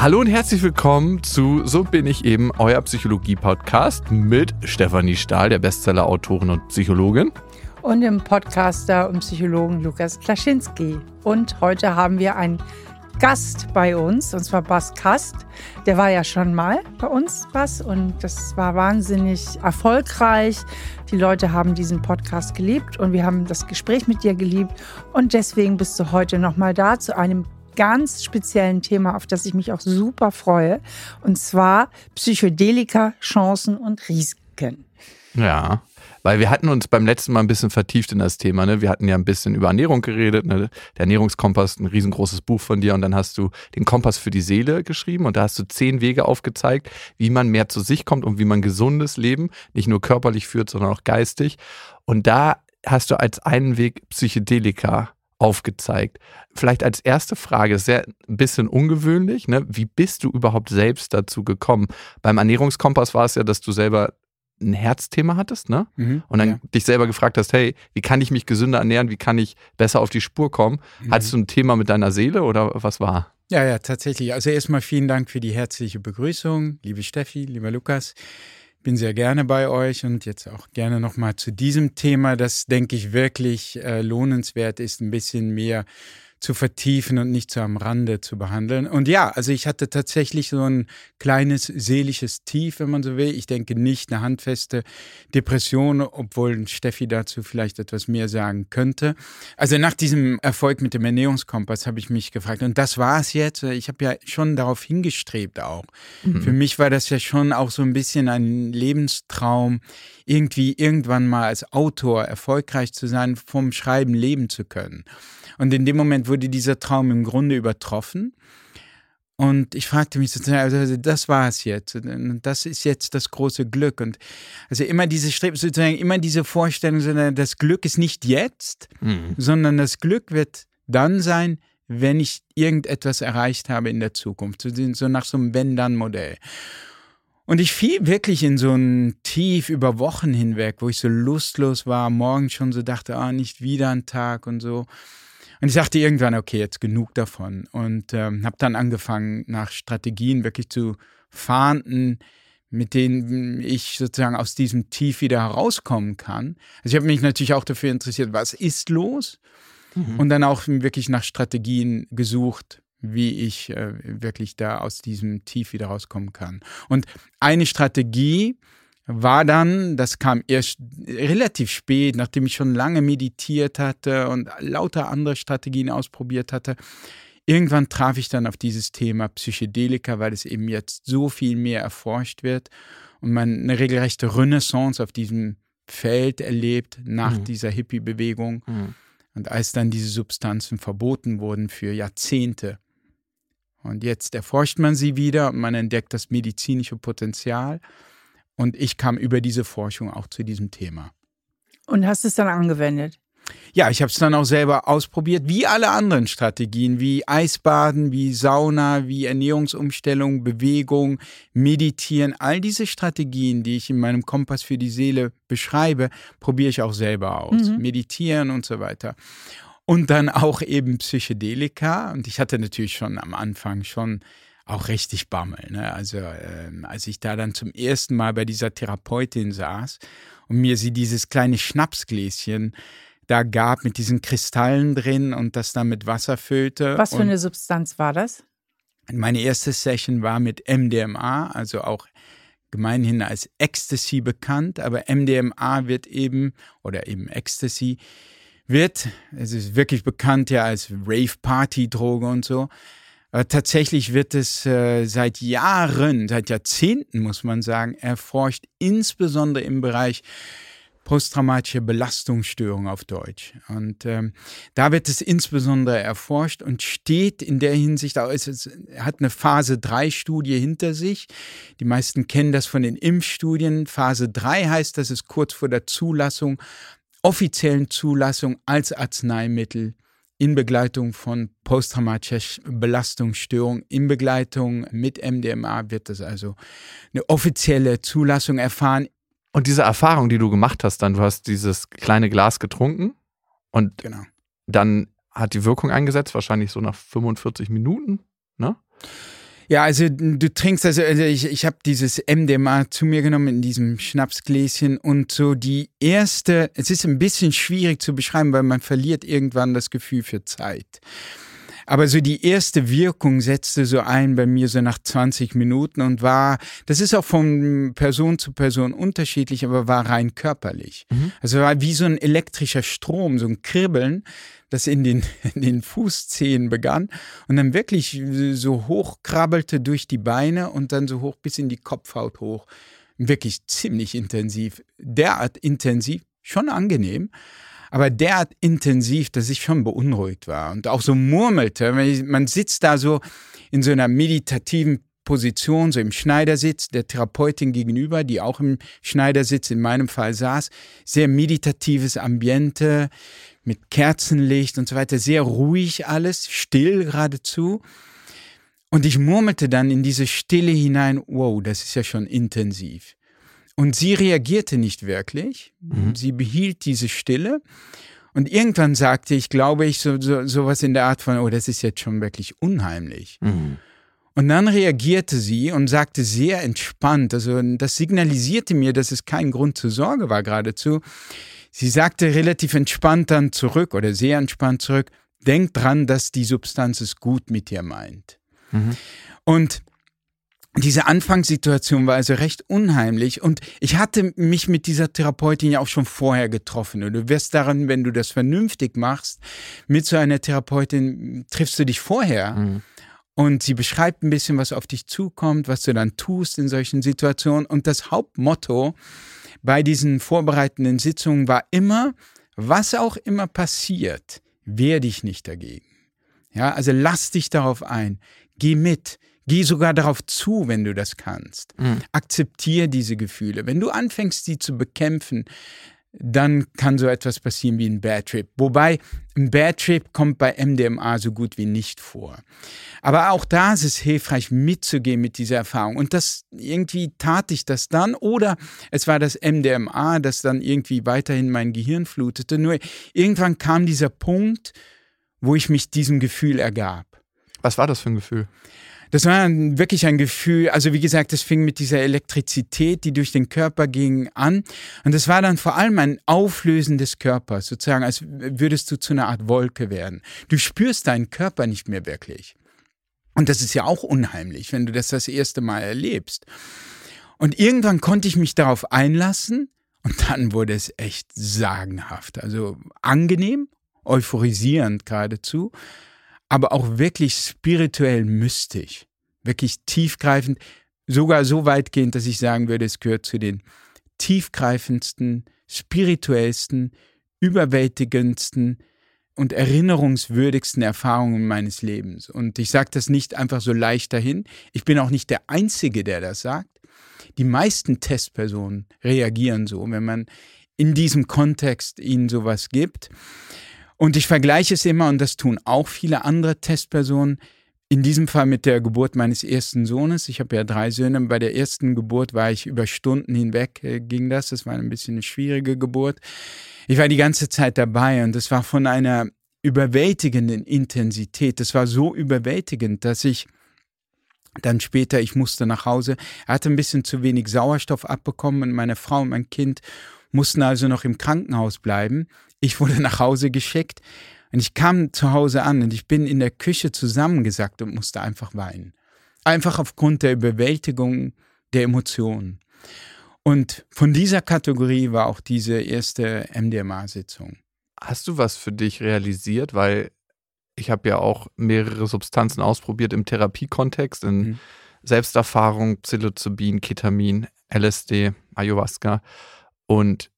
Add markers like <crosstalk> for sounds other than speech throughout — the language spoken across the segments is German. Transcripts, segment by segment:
Hallo und herzlich willkommen zu So bin ich eben, euer Psychologie-Podcast mit Stefanie Stahl, der Bestseller-Autorin und Psychologin. Und dem Podcaster und Psychologen Lukas Klaschinski. Und heute haben wir einen Gast bei uns, und zwar Bas Kast. Der war ja schon mal bei uns, Bas, und das war wahnsinnig erfolgreich. Die Leute haben diesen Podcast geliebt und wir haben das Gespräch mit dir geliebt. Und deswegen bist du heute nochmal da zu einem ganz speziellen Thema, auf das ich mich auch super freue. Und zwar Psychedelika, Chancen und Risiken. Ja. Weil wir hatten uns beim letzten Mal ein bisschen vertieft in das Thema. Ne? Wir hatten ja ein bisschen über Ernährung geredet. Ne? Der Ernährungskompass, ein riesengroßes Buch von dir. Und dann hast du den Kompass für die Seele geschrieben. Und da hast du zehn Wege aufgezeigt, wie man mehr zu sich kommt und wie man gesundes Leben nicht nur körperlich führt, sondern auch geistig. Und da hast du als einen Weg Psychedelika aufgezeigt. Vielleicht als erste Frage, sehr ein bisschen ungewöhnlich, ne? wie bist du überhaupt selbst dazu gekommen? Beim Ernährungskompass war es ja, dass du selber ein Herzthema hattest, ne? Mhm, und dann ja. dich selber gefragt hast, hey, wie kann ich mich gesünder ernähren, wie kann ich besser auf die Spur kommen? Mhm. Hattest du ein Thema mit deiner Seele oder was war? Ja, ja, tatsächlich. Also erstmal vielen Dank für die herzliche Begrüßung, liebe Steffi, lieber Lukas bin sehr gerne bei euch und jetzt auch gerne nochmal zu diesem Thema, das denke ich wirklich äh, lohnenswert ist, ein bisschen mehr zu vertiefen und nicht so am Rande zu behandeln. Und ja, also ich hatte tatsächlich so ein kleines seelisches Tief, wenn man so will. Ich denke nicht eine handfeste Depression, obwohl Steffi dazu vielleicht etwas mehr sagen könnte. Also nach diesem Erfolg mit dem Ernährungskompass habe ich mich gefragt, und das war es jetzt. Ich habe ja schon darauf hingestrebt auch. Mhm. Für mich war das ja schon auch so ein bisschen ein Lebenstraum, irgendwie irgendwann mal als Autor erfolgreich zu sein, vom Schreiben leben zu können. Und in dem Moment wurde dieser Traum im Grunde übertroffen. Und ich fragte mich sozusagen, also das war es jetzt. Und das ist jetzt das große Glück. Und also immer diese Streben, sozusagen immer diese Vorstellung, sondern das Glück ist nicht jetzt, mhm. sondern das Glück wird dann sein, wenn ich irgendetwas erreicht habe in der Zukunft. So nach so einem Wenn-Dann-Modell. Und ich fiel wirklich in so ein Tief über Wochen hinweg, wo ich so lustlos war, morgens schon so dachte, ah, nicht wieder ein Tag und so. Und ich sagte irgendwann, okay, jetzt genug davon. Und ähm, habe dann angefangen, nach Strategien wirklich zu fahnden, mit denen ich sozusagen aus diesem Tief wieder herauskommen kann. Also ich habe mich natürlich auch dafür interessiert, was ist los? Mhm. Und dann auch wirklich nach Strategien gesucht, wie ich äh, wirklich da aus diesem Tief wieder rauskommen kann. Und eine Strategie, war dann, das kam erst relativ spät, nachdem ich schon lange meditiert hatte und lauter andere Strategien ausprobiert hatte. Irgendwann traf ich dann auf dieses Thema Psychedelika, weil es eben jetzt so viel mehr erforscht wird und man eine regelrechte Renaissance auf diesem Feld erlebt nach mhm. dieser Hippie-Bewegung. Mhm. Und als dann diese Substanzen verboten wurden für Jahrzehnte. Und jetzt erforscht man sie wieder und man entdeckt das medizinische Potenzial. Und ich kam über diese Forschung auch zu diesem Thema. Und hast es dann angewendet? Ja, ich habe es dann auch selber ausprobiert, wie alle anderen Strategien, wie Eisbaden, wie Sauna, wie Ernährungsumstellung, Bewegung, Meditieren. All diese Strategien, die ich in meinem Kompass für die Seele beschreibe, probiere ich auch selber aus. Mhm. Meditieren und so weiter. Und dann auch eben Psychedelika. Und ich hatte natürlich schon am Anfang schon auch richtig Bammel. Ne? Also ähm, als ich da dann zum ersten Mal bei dieser Therapeutin saß und mir sie dieses kleine Schnapsgläschen da gab mit diesen Kristallen drin und das dann mit Wasser füllte. Was für eine Substanz war das? Meine erste Session war mit MDMA, also auch gemeinhin als Ecstasy bekannt, aber MDMA wird eben, oder eben Ecstasy, wird, es ist wirklich bekannt ja als Rave-Party-Droge und so, äh, tatsächlich wird es äh, seit Jahren, seit Jahrzehnten muss man sagen, erforscht, insbesondere im Bereich posttraumatische Belastungsstörung auf Deutsch. Und ähm, da wird es insbesondere erforscht und steht in der Hinsicht, es hat eine Phase 3 Studie hinter sich. Die meisten kennen das von den Impfstudien. Phase 3 heißt, dass es kurz vor der Zulassung, offiziellen Zulassung als Arzneimittel in Begleitung von posttraumatischer Belastungsstörung, in Begleitung mit MDMA wird es also eine offizielle Zulassung erfahren. Und diese Erfahrung, die du gemacht hast, dann, du hast dieses kleine Glas getrunken und genau. dann hat die Wirkung eingesetzt, wahrscheinlich so nach 45 Minuten, ne? Ja, also du trinkst, also, also ich, ich habe dieses MDMA zu mir genommen in diesem Schnapsgläschen und so die erste, es ist ein bisschen schwierig zu beschreiben, weil man verliert irgendwann das Gefühl für Zeit. Aber so die erste Wirkung setzte so ein bei mir so nach 20 Minuten und war, das ist auch von Person zu Person unterschiedlich, aber war rein körperlich. Mhm. Also war wie so ein elektrischer Strom, so ein Kribbeln, das in den, <laughs> in den Fußzehen begann und dann wirklich so hoch krabbelte durch die Beine und dann so hoch bis in die Kopfhaut hoch. Wirklich ziemlich intensiv. Derart intensiv, schon angenehm aber derart intensiv, dass ich schon beunruhigt war und auch so murmelte. Man sitzt da so in so einer meditativen Position, so im Schneidersitz der Therapeutin gegenüber, die auch im Schneidersitz in meinem Fall saß. Sehr meditatives Ambiente mit Kerzenlicht und so weiter. Sehr ruhig alles, still geradezu. Und ich murmelte dann in diese Stille hinein, wow, das ist ja schon intensiv. Und sie reagierte nicht wirklich. Mhm. Sie behielt diese Stille. Und irgendwann sagte ich, glaube ich, so, so, sowas in der Art von, oh, das ist jetzt schon wirklich unheimlich. Mhm. Und dann reagierte sie und sagte sehr entspannt, also das signalisierte mir, dass es kein Grund zur Sorge war geradezu. Sie sagte relativ entspannt dann zurück oder sehr entspannt zurück, denk dran, dass die Substanz es gut mit dir meint. Mhm. Und diese Anfangssituation war also recht unheimlich und ich hatte mich mit dieser Therapeutin ja auch schon vorher getroffen und du wirst daran, wenn du das vernünftig machst, mit so einer Therapeutin triffst du dich vorher mhm. und sie beschreibt ein bisschen, was auf dich zukommt, was du dann tust in solchen Situationen und das Hauptmotto bei diesen vorbereitenden Sitzungen war immer, was auch immer passiert, wehr dich nicht dagegen. Ja, also lass dich darauf ein, geh mit, Geh sogar darauf zu, wenn du das kannst. Mhm. Akzeptiere diese Gefühle. Wenn du anfängst, sie zu bekämpfen, dann kann so etwas passieren wie ein Bad Trip. Wobei ein Bad Trip kommt bei MDMA so gut wie nicht vor. Aber auch da ist es hilfreich, mitzugehen mit dieser Erfahrung. Und das irgendwie tat ich das dann. Oder es war das MDMA, das dann irgendwie weiterhin mein Gehirn flutete. Nur irgendwann kam dieser Punkt, wo ich mich diesem Gefühl ergab. Was war das für ein Gefühl? Das war wirklich ein Gefühl, also wie gesagt, das fing mit dieser Elektrizität, die durch den Körper ging, an. Und das war dann vor allem ein Auflösen des Körpers, sozusagen, als würdest du zu einer Art Wolke werden. Du spürst deinen Körper nicht mehr wirklich. Und das ist ja auch unheimlich, wenn du das das erste Mal erlebst. Und irgendwann konnte ich mich darauf einlassen und dann wurde es echt sagenhaft. Also angenehm, euphorisierend geradezu aber auch wirklich spirituell mystisch, wirklich tiefgreifend, sogar so weitgehend, dass ich sagen würde, es gehört zu den tiefgreifendsten, spirituellsten, überwältigendsten und erinnerungswürdigsten Erfahrungen meines Lebens. Und ich sage das nicht einfach so leicht dahin. Ich bin auch nicht der Einzige, der das sagt. Die meisten Testpersonen reagieren so, wenn man in diesem Kontext ihnen sowas gibt. Und ich vergleiche es immer, und das tun auch viele andere Testpersonen, in diesem Fall mit der Geburt meines ersten Sohnes. Ich habe ja drei Söhne. Bei der ersten Geburt war ich über Stunden hinweg, äh, ging das. Das war ein bisschen eine schwierige Geburt. Ich war die ganze Zeit dabei und es war von einer überwältigenden Intensität. Das war so überwältigend, dass ich dann später, ich musste nach Hause, er hatte ein bisschen zu wenig Sauerstoff abbekommen und meine Frau und mein Kind mussten also noch im Krankenhaus bleiben. Ich wurde nach Hause geschickt und ich kam zu Hause an und ich bin in der Küche zusammengesackt und musste einfach weinen. Einfach aufgrund der Überwältigung der Emotionen. Und von dieser Kategorie war auch diese erste MDMA-Sitzung. Hast du was für dich realisiert? Weil ich habe ja auch mehrere Substanzen ausprobiert im Therapiekontext, in mhm. Selbsterfahrung, Psilocybin, Ketamin, LSD, Ayahuasca. Und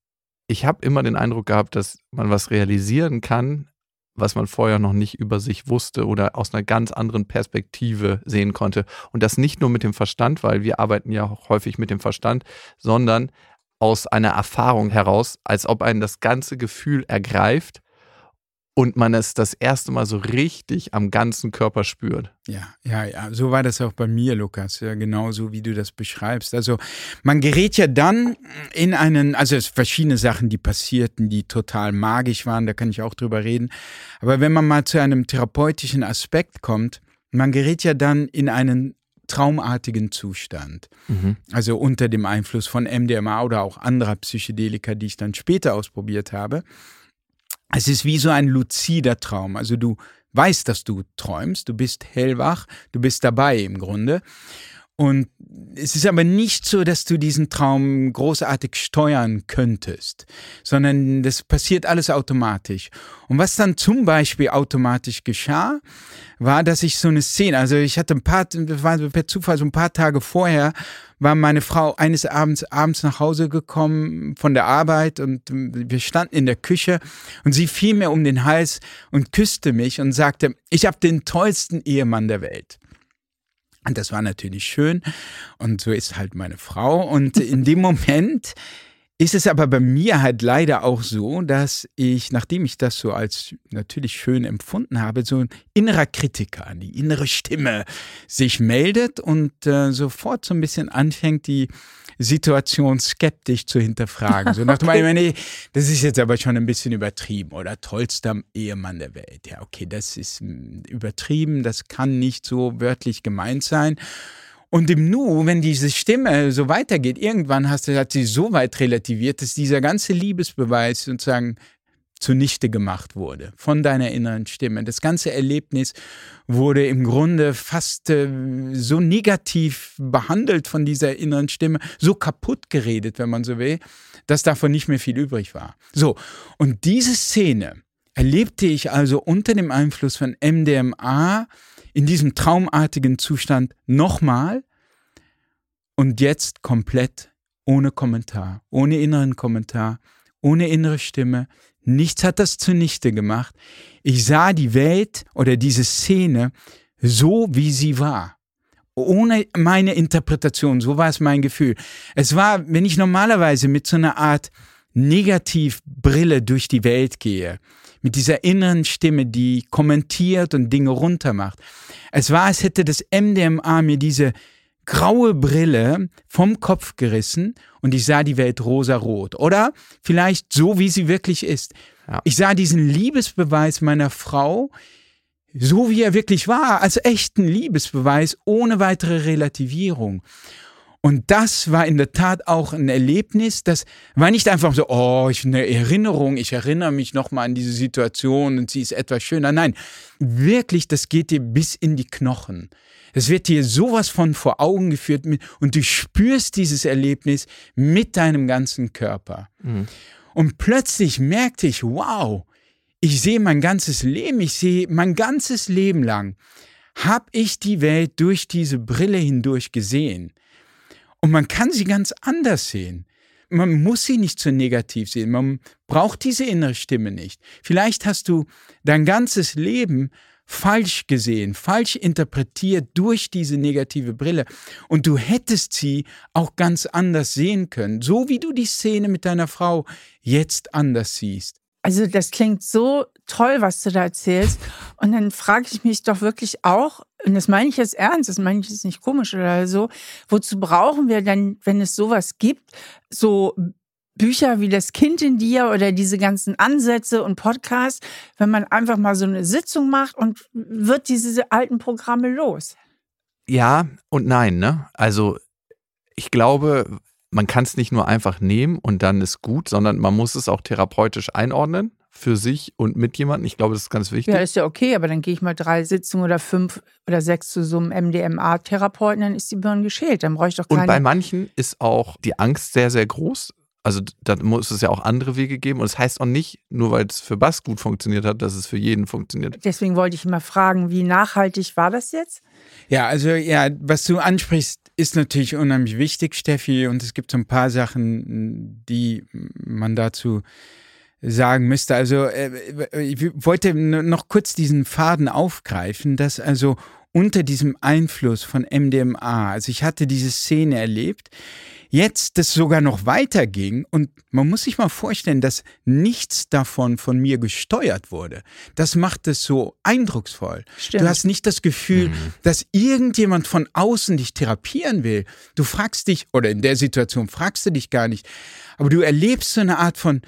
ich habe immer den Eindruck gehabt, dass man was realisieren kann, was man vorher noch nicht über sich wusste oder aus einer ganz anderen Perspektive sehen konnte. Und das nicht nur mit dem Verstand, weil wir arbeiten ja auch häufig mit dem Verstand, sondern aus einer Erfahrung heraus, als ob einen das ganze Gefühl ergreift und man es das erste Mal so richtig am ganzen Körper spürt. Ja, ja, ja, so war das auch bei mir, Lukas, ja, genauso wie du das beschreibst. Also man gerät ja dann in einen, also es verschiedene Sachen, die passierten, die total magisch waren, da kann ich auch drüber reden. Aber wenn man mal zu einem therapeutischen Aspekt kommt, man gerät ja dann in einen traumartigen Zustand. Mhm. Also unter dem Einfluss von MDMA oder auch anderer Psychedelika, die ich dann später ausprobiert habe. Es ist wie so ein luzider Traum. Also du weißt, dass du träumst, du bist hellwach, du bist dabei im Grunde. Und es ist aber nicht so, dass du diesen Traum großartig steuern könntest, sondern das passiert alles automatisch. Und was dann zum Beispiel automatisch geschah, war, dass ich so eine Szene, also ich hatte ein paar, war per Zufall so ein paar Tage vorher, war meine Frau eines Abends abends nach Hause gekommen von der Arbeit und wir standen in der Küche und sie fiel mir um den Hals und küsste mich und sagte, ich habe den tollsten Ehemann der Welt. Und das war natürlich schön. Und so ist halt meine Frau. Und in dem <laughs> Moment ist es aber bei mir halt leider auch so, dass ich, nachdem ich das so als natürlich schön empfunden habe, so ein innerer Kritiker, die innere Stimme sich meldet und äh, sofort so ein bisschen anfängt, die Situation skeptisch zu hinterfragen. So nach dem <laughs> okay. Motto, das ist jetzt aber schon ein bisschen übertrieben oder tollster Ehemann der Welt. Ja, okay, das ist hm, übertrieben, das kann nicht so wörtlich gemeint sein. Und im Nu, wenn diese Stimme so weitergeht, irgendwann hast hat sie so weit relativiert, dass dieser ganze Liebesbeweis sozusagen zunichte gemacht wurde von deiner inneren Stimme. Das ganze Erlebnis wurde im Grunde fast äh, so negativ behandelt von dieser inneren Stimme, so kaputt geredet, wenn man so will, dass davon nicht mehr viel übrig war. So, und diese Szene erlebte ich also unter dem Einfluss von MDMA in diesem traumartigen Zustand nochmal und jetzt komplett ohne Kommentar, ohne inneren Kommentar, ohne innere Stimme, Nichts hat das zunichte gemacht. Ich sah die Welt oder diese Szene so, wie sie war. Ohne meine Interpretation, so war es mein Gefühl. Es war, wenn ich normalerweise mit so einer Art Negativbrille durch die Welt gehe, mit dieser inneren Stimme, die kommentiert und Dinge runtermacht. Es war, als hätte das MDMA mir diese graue Brille vom Kopf gerissen und ich sah die Welt rosarot. Oder vielleicht so, wie sie wirklich ist. Ja. Ich sah diesen Liebesbeweis meiner Frau, so wie er wirklich war, als echten Liebesbeweis, ohne weitere Relativierung. Und das war in der Tat auch ein Erlebnis, das war nicht einfach so, oh, ich eine Erinnerung, ich erinnere mich nochmal an diese Situation und sie ist etwas schöner. Nein, wirklich, das geht dir bis in die Knochen. Es wird dir sowas von vor Augen geführt und du spürst dieses Erlebnis mit deinem ganzen Körper. Mhm. Und plötzlich merkte ich, wow, ich sehe mein ganzes Leben, ich sehe mein ganzes Leben lang, habe ich die Welt durch diese Brille hindurch gesehen. Und man kann sie ganz anders sehen. Man muss sie nicht so negativ sehen. Man braucht diese innere Stimme nicht. Vielleicht hast du dein ganzes Leben falsch gesehen, falsch interpretiert durch diese negative Brille. Und du hättest sie auch ganz anders sehen können, so wie du die Szene mit deiner Frau jetzt anders siehst. Also das klingt so toll, was du da erzählst. Und dann frage ich mich doch wirklich auch, und das meine ich jetzt ernst, das meine ich jetzt nicht komisch oder so, wozu brauchen wir denn, wenn es sowas gibt, so Bücher wie Das Kind in dir oder diese ganzen Ansätze und Podcasts, wenn man einfach mal so eine Sitzung macht und wird diese alten Programme los? Ja und nein, ne? Also ich glaube, man kann es nicht nur einfach nehmen und dann ist gut, sondern man muss es auch therapeutisch einordnen für sich und mit jemandem. Ich glaube, das ist ganz wichtig. Ja, ist ja okay, aber dann gehe ich mal drei Sitzungen oder fünf oder sechs zu so einem MDMA-Therapeuten, dann ist die Birne geschält. Dann brauche ich doch keine. Und bei manchen ist auch die Angst sehr, sehr groß. Also da muss es ja auch andere Wege geben. Und es das heißt auch nicht, nur weil es für Bass gut funktioniert hat, dass es für jeden funktioniert. Deswegen wollte ich immer fragen, wie nachhaltig war das jetzt? Ja, also ja, was du ansprichst, ist natürlich unheimlich wichtig, Steffi. Und es gibt so ein paar Sachen, die man dazu sagen müsste. Also äh, ich wollte noch kurz diesen Faden aufgreifen, dass also unter diesem Einfluss von MDMA, also ich hatte diese Szene erlebt, jetzt das sogar noch weiterging und man muss sich mal vorstellen, dass nichts davon von mir gesteuert wurde. Das macht es so eindrucksvoll. Stimmt. Du hast nicht das Gefühl, mhm. dass irgendjemand von außen dich therapieren will. Du fragst dich, oder in der Situation fragst du dich gar nicht, aber du erlebst so eine Art von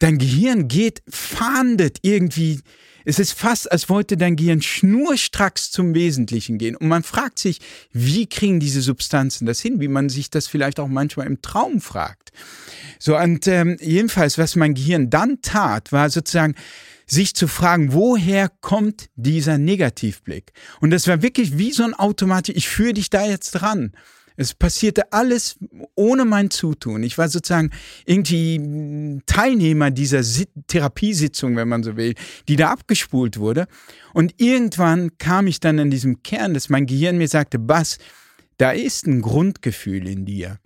dein Gehirn geht, fahndet irgendwie. Es ist fast, als wollte dein Gehirn schnurstracks zum Wesentlichen gehen. Und man fragt sich, wie kriegen diese Substanzen das hin? Wie man sich das vielleicht auch manchmal im Traum fragt. So, und ähm, jedenfalls, was mein Gehirn dann tat, war sozusagen, sich zu fragen, woher kommt dieser Negativblick? Und das war wirklich wie so ein Automatisch, ich führe dich da jetzt dran. Es passierte alles ohne mein Zutun. Ich war sozusagen irgendwie Teilnehmer dieser Therapiesitzung, wenn man so will, die da abgespult wurde. Und irgendwann kam ich dann an diesem Kern, dass mein Gehirn mir sagte, Bass, da ist ein Grundgefühl in dir.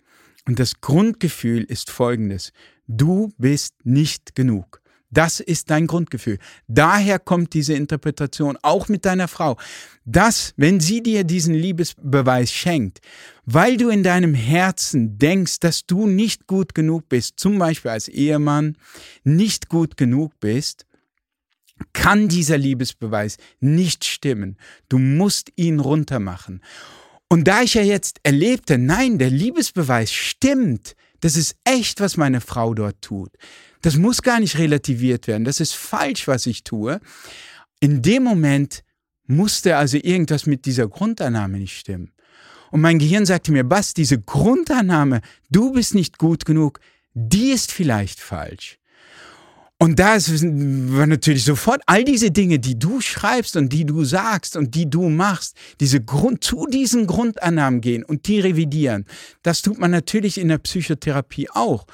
Und das Grundgefühl ist folgendes. Du bist nicht genug. Das ist dein Grundgefühl. Daher kommt diese Interpretation, auch mit deiner Frau. dass, wenn sie dir diesen Liebesbeweis schenkt, weil du in deinem Herzen denkst, dass du nicht gut genug bist, zum Beispiel als Ehemann nicht gut genug bist, kann dieser Liebesbeweis nicht stimmen. Du musst ihn runtermachen. Und da ich ja jetzt erlebte, nein, der Liebesbeweis stimmt, das ist echt, was meine Frau dort tut. Das muss gar nicht relativiert werden. Das ist falsch, was ich tue. In dem Moment musste also irgendwas mit dieser Grundannahme nicht stimmen. Und mein Gehirn sagte mir, Bass, diese Grundannahme, du bist nicht gut genug, die ist vielleicht falsch. Und da war natürlich sofort all diese Dinge, die du schreibst und die du sagst und die du machst, diese Grund, zu diesen Grundannahmen gehen und die revidieren. Das tut man natürlich in der Psychotherapie auch.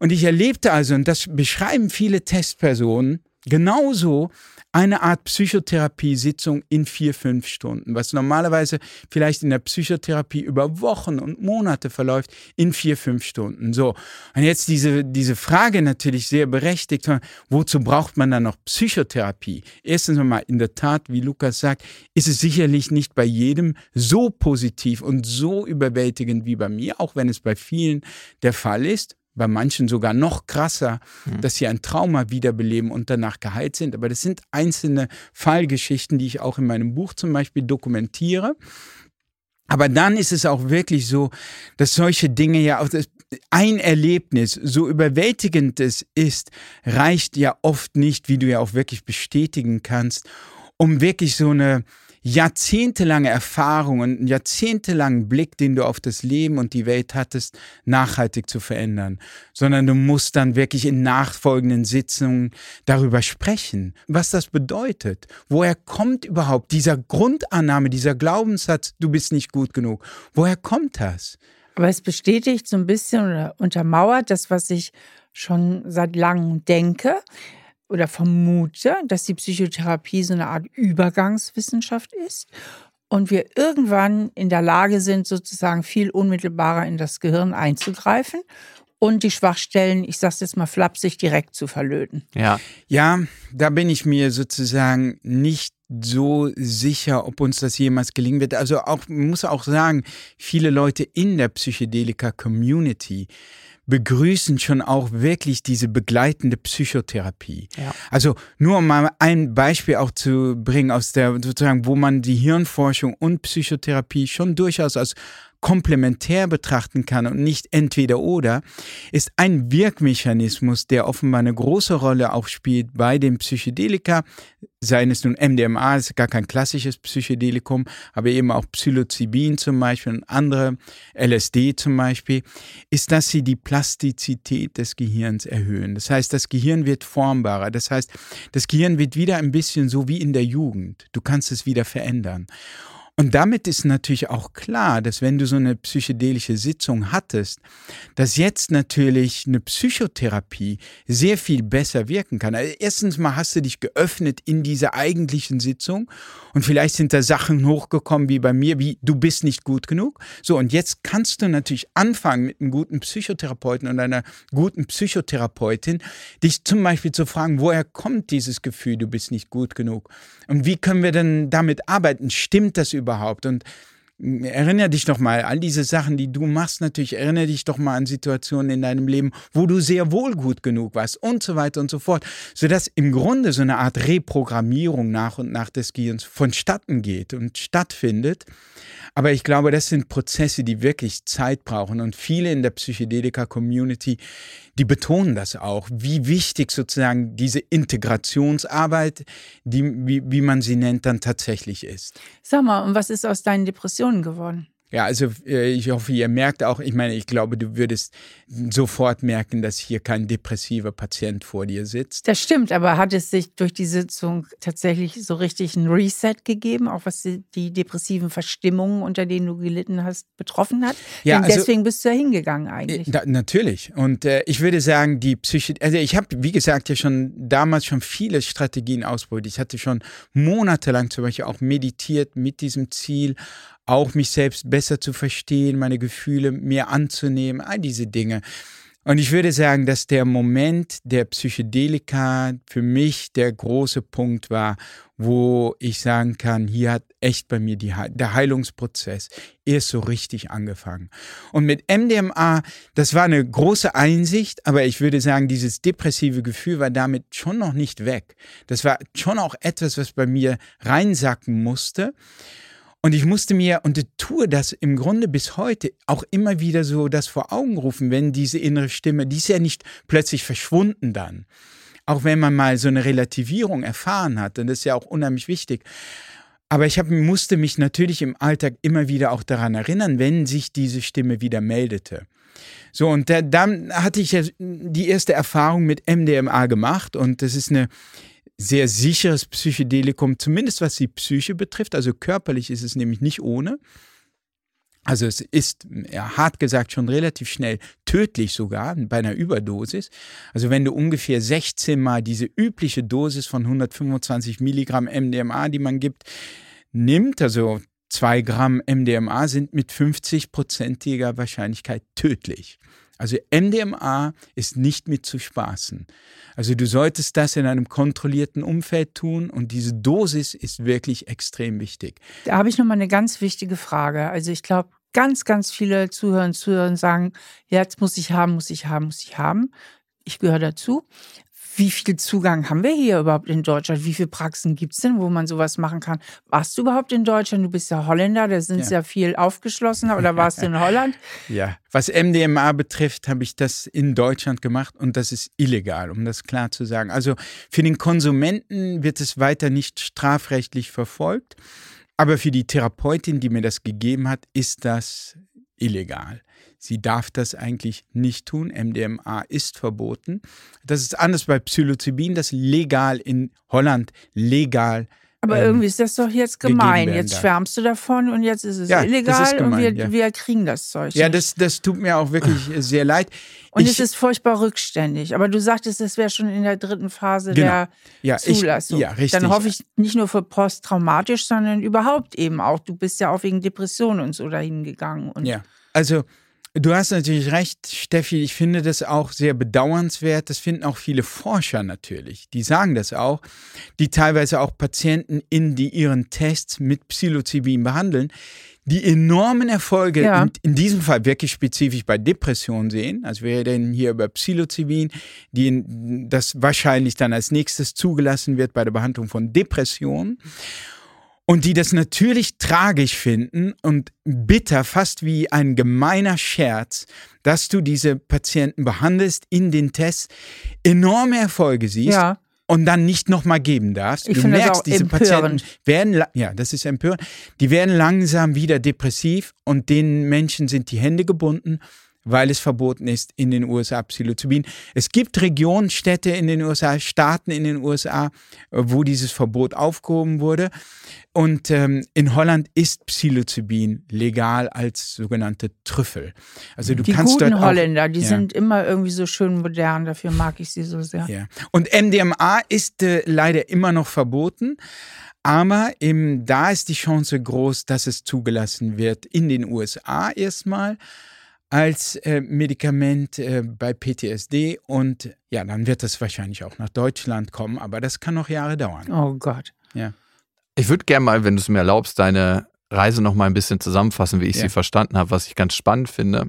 Und ich erlebte also, und das beschreiben viele Testpersonen, genauso eine Art Psychotherapiesitzung in vier, fünf Stunden, was normalerweise vielleicht in der Psychotherapie über Wochen und Monate verläuft, in vier, fünf Stunden. So. Und jetzt diese, diese Frage natürlich sehr berechtigt, wozu braucht man dann noch Psychotherapie? Erstens einmal, in der Tat, wie Lukas sagt, ist es sicherlich nicht bei jedem so positiv und so überwältigend wie bei mir, auch wenn es bei vielen der Fall ist bei manchen sogar noch krasser, mhm. dass sie ein Trauma wiederbeleben und danach geheilt sind. Aber das sind einzelne Fallgeschichten, die ich auch in meinem Buch zum Beispiel dokumentiere. Aber dann ist es auch wirklich so, dass solche Dinge ja auch ein Erlebnis, so überwältigend es ist, reicht ja oft nicht, wie du ja auch wirklich bestätigen kannst, um wirklich so eine jahrzehntelange Erfahrung und einen jahrzehntelangen Blick, den du auf das Leben und die Welt hattest, nachhaltig zu verändern, sondern du musst dann wirklich in nachfolgenden Sitzungen darüber sprechen, was das bedeutet. Woher kommt überhaupt dieser Grundannahme, dieser Glaubenssatz, du bist nicht gut genug? Woher kommt das? Aber es bestätigt so ein bisschen oder untermauert das, was ich schon seit langem denke, oder vermute, dass die Psychotherapie so eine Art Übergangswissenschaft ist und wir irgendwann in der Lage sind, sozusagen viel unmittelbarer in das Gehirn einzugreifen und die Schwachstellen, ich sag's jetzt mal flapsig, direkt zu verlöten. Ja. Ja, da bin ich mir sozusagen nicht so sicher, ob uns das jemals gelingen wird. Also auch, muss auch sagen, viele Leute in der Psychedelika-Community begrüßen schon auch wirklich diese begleitende Psychotherapie. Ja. Also nur um mal ein Beispiel auch zu bringen aus der sozusagen, wo man die Hirnforschung und Psychotherapie schon durchaus als komplementär betrachten kann und nicht entweder oder, ist ein Wirkmechanismus, der offenbar eine große Rolle auch spielt bei den Psychedelika, seien es nun MDMA, ist gar kein klassisches Psychedelikum, aber eben auch Psilocybin zum Beispiel und andere, LSD zum Beispiel, ist, dass sie die Plastizität des Gehirns erhöhen. Das heißt, das Gehirn wird formbarer. Das heißt, das Gehirn wird wieder ein bisschen so wie in der Jugend. Du kannst es wieder verändern. Und damit ist natürlich auch klar, dass wenn du so eine psychedelische Sitzung hattest, dass jetzt natürlich eine Psychotherapie sehr viel besser wirken kann. Also erstens mal hast du dich geöffnet in dieser eigentlichen Sitzung und vielleicht sind da Sachen hochgekommen wie bei mir, wie du bist nicht gut genug. So, und jetzt kannst du natürlich anfangen mit einem guten Psychotherapeuten und einer guten Psychotherapeutin, dich zum Beispiel zu fragen, woher kommt dieses Gefühl, du bist nicht gut genug? Und wie können wir denn damit arbeiten? Stimmt das überhaupt? Überhaupt? Und Erinnere dich doch mal, all diese Sachen, die du machst, natürlich, erinnere dich doch mal an Situationen in deinem Leben, wo du sehr wohl gut genug warst und so weiter und so fort. Sodass im Grunde so eine Art Reprogrammierung nach und nach des Gehirns vonstatten geht und stattfindet. Aber ich glaube, das sind Prozesse, die wirklich Zeit brauchen. Und viele in der Psychedelika-Community, die betonen das auch, wie wichtig sozusagen diese Integrationsarbeit, die, wie, wie man sie nennt, dann tatsächlich ist. Sag mal, und was ist aus deinen Depressionen geworden? Ja, also äh, ich hoffe, ihr merkt auch, ich meine, ich glaube, du würdest sofort merken, dass hier kein depressiver Patient vor dir sitzt. Das stimmt, aber hat es sich durch die Sitzung tatsächlich so richtig ein Reset gegeben, auch was die, die depressiven Verstimmungen, unter denen du gelitten hast, betroffen hat? Ja, Denn also, deswegen bist du ja hingegangen eigentlich. Da, natürlich. Und äh, ich würde sagen, die Psyche, also ich habe, wie gesagt, ja schon damals schon viele Strategien ausprobiert. Ich hatte schon monatelang zum Beispiel auch meditiert mit diesem Ziel, auch mich selbst besser zu verstehen, meine Gefühle mehr anzunehmen, all diese Dinge. Und ich würde sagen, dass der Moment der Psychedelika für mich der große Punkt war, wo ich sagen kann, hier hat echt bei mir die, der Heilungsprozess erst so richtig angefangen. Und mit MDMA, das war eine große Einsicht, aber ich würde sagen, dieses depressive Gefühl war damit schon noch nicht weg. Das war schon auch etwas, was bei mir reinsacken musste. Und ich musste mir, und tue das im Grunde bis heute, auch immer wieder so das vor Augen rufen, wenn diese innere Stimme, die ist ja nicht plötzlich verschwunden dann. Auch wenn man mal so eine Relativierung erfahren hat, und das ist ja auch unheimlich wichtig. Aber ich hab, musste mich natürlich im Alltag immer wieder auch daran erinnern, wenn sich diese Stimme wieder meldete. So, und da, dann hatte ich ja die erste Erfahrung mit MDMA gemacht und das ist eine sehr sicheres Psychedelikum, zumindest was die Psyche betrifft. Also körperlich ist es nämlich nicht ohne. Also es ist, ja, hart gesagt, schon relativ schnell tödlich sogar bei einer Überdosis. Also wenn du ungefähr 16 Mal diese übliche Dosis von 125 Milligramm MDMA, die man gibt, nimmt, also zwei Gramm MDMA sind mit 50-prozentiger Wahrscheinlichkeit tödlich. Also MDMA ist nicht mit zu spaßen. Also du solltest das in einem kontrollierten Umfeld tun und diese Dosis ist wirklich extrem wichtig. Da habe ich noch mal eine ganz wichtige Frage. Also ich glaube, ganz, ganz viele Zuhörer und Zuhörer sagen, jetzt muss ich haben, muss ich haben, muss ich haben. Ich gehöre dazu wie viel Zugang haben wir hier überhaupt in Deutschland? Wie viele Praxen gibt es denn, wo man sowas machen kann? Warst du überhaupt in Deutschland? Du bist ja Holländer, da sind ja. sehr viel aufgeschlossener. Oder warst du in Holland? <laughs> Ja, was MDMA betrifft, habe ich das in Deutschland gemacht und das ist illegal, um das klar zu sagen. Also für den Konsumenten wird es weiter nicht strafrechtlich verfolgt. Aber für die Therapeutin, die mir das gegeben hat, ist das illegal. Sie darf das eigentlich nicht tun. MDMA ist verboten. Das ist anders bei Psilocybin, das legal in Holland legal aber ähm, irgendwie ist das doch jetzt gemein. Jetzt schwärmst du davon und jetzt ist es ja, illegal ist gemein, und wir, ja. wir, kriegen das Zeug. Ja, das, das tut mir auch wirklich <sighs> sehr leid. Und ich, es ist furchtbar rückständig. Aber du sagtest, es wäre schon in der dritten Phase genau. der ja, Zulassung. Ich, ja, richtig. Dann hoffe ich nicht nur für posttraumatisch, sondern überhaupt eben auch. Du bist ja auch wegen Depressionen und so dahin gegangen. Und ja, also Du hast natürlich recht, Steffi. Ich finde das auch sehr bedauernswert. Das finden auch viele Forscher natürlich. Die sagen das auch, die teilweise auch Patienten in die ihren Tests mit Psilocybin behandeln, die enormen Erfolge ja. in, in, diesem Fall wirklich spezifisch bei Depressionen sehen. Also wir reden hier über Psilocybin, die das wahrscheinlich dann als nächstes zugelassen wird bei der Behandlung von Depressionen und die das natürlich tragisch finden und bitter, fast wie ein gemeiner Scherz, dass du diese Patienten behandelst in den Tests, enorme Erfolge siehst. Ja. Und dann nicht nochmal geben darfst. Ich du merkst, diese empörend. Patienten werden, ja, das ist empörend. Die werden langsam wieder depressiv und den Menschen sind die Hände gebunden weil es verboten ist in den USA Psilocybin. Es gibt Regionen, Städte in den USA, Staaten in den USA, wo dieses Verbot aufgehoben wurde. Und ähm, in Holland ist Psilocybin legal als sogenannte Trüffel. Also du die kannst guten dort auch, Holländer, die ja. sind immer irgendwie so schön modern. Dafür mag ich sie so sehr. Ja. Und MDMA ist äh, leider immer noch verboten. Aber im, da ist die Chance groß, dass es zugelassen wird in den USA erstmal als äh, Medikament äh, bei PTSD und ja, dann wird das wahrscheinlich auch nach Deutschland kommen, aber das kann noch Jahre dauern. Oh Gott. Ja. Ich würde gerne mal, wenn du es mir erlaubst, deine Reise noch mal ein bisschen zusammenfassen, wie ich Ja. sie verstanden habe, was ich ganz spannend finde.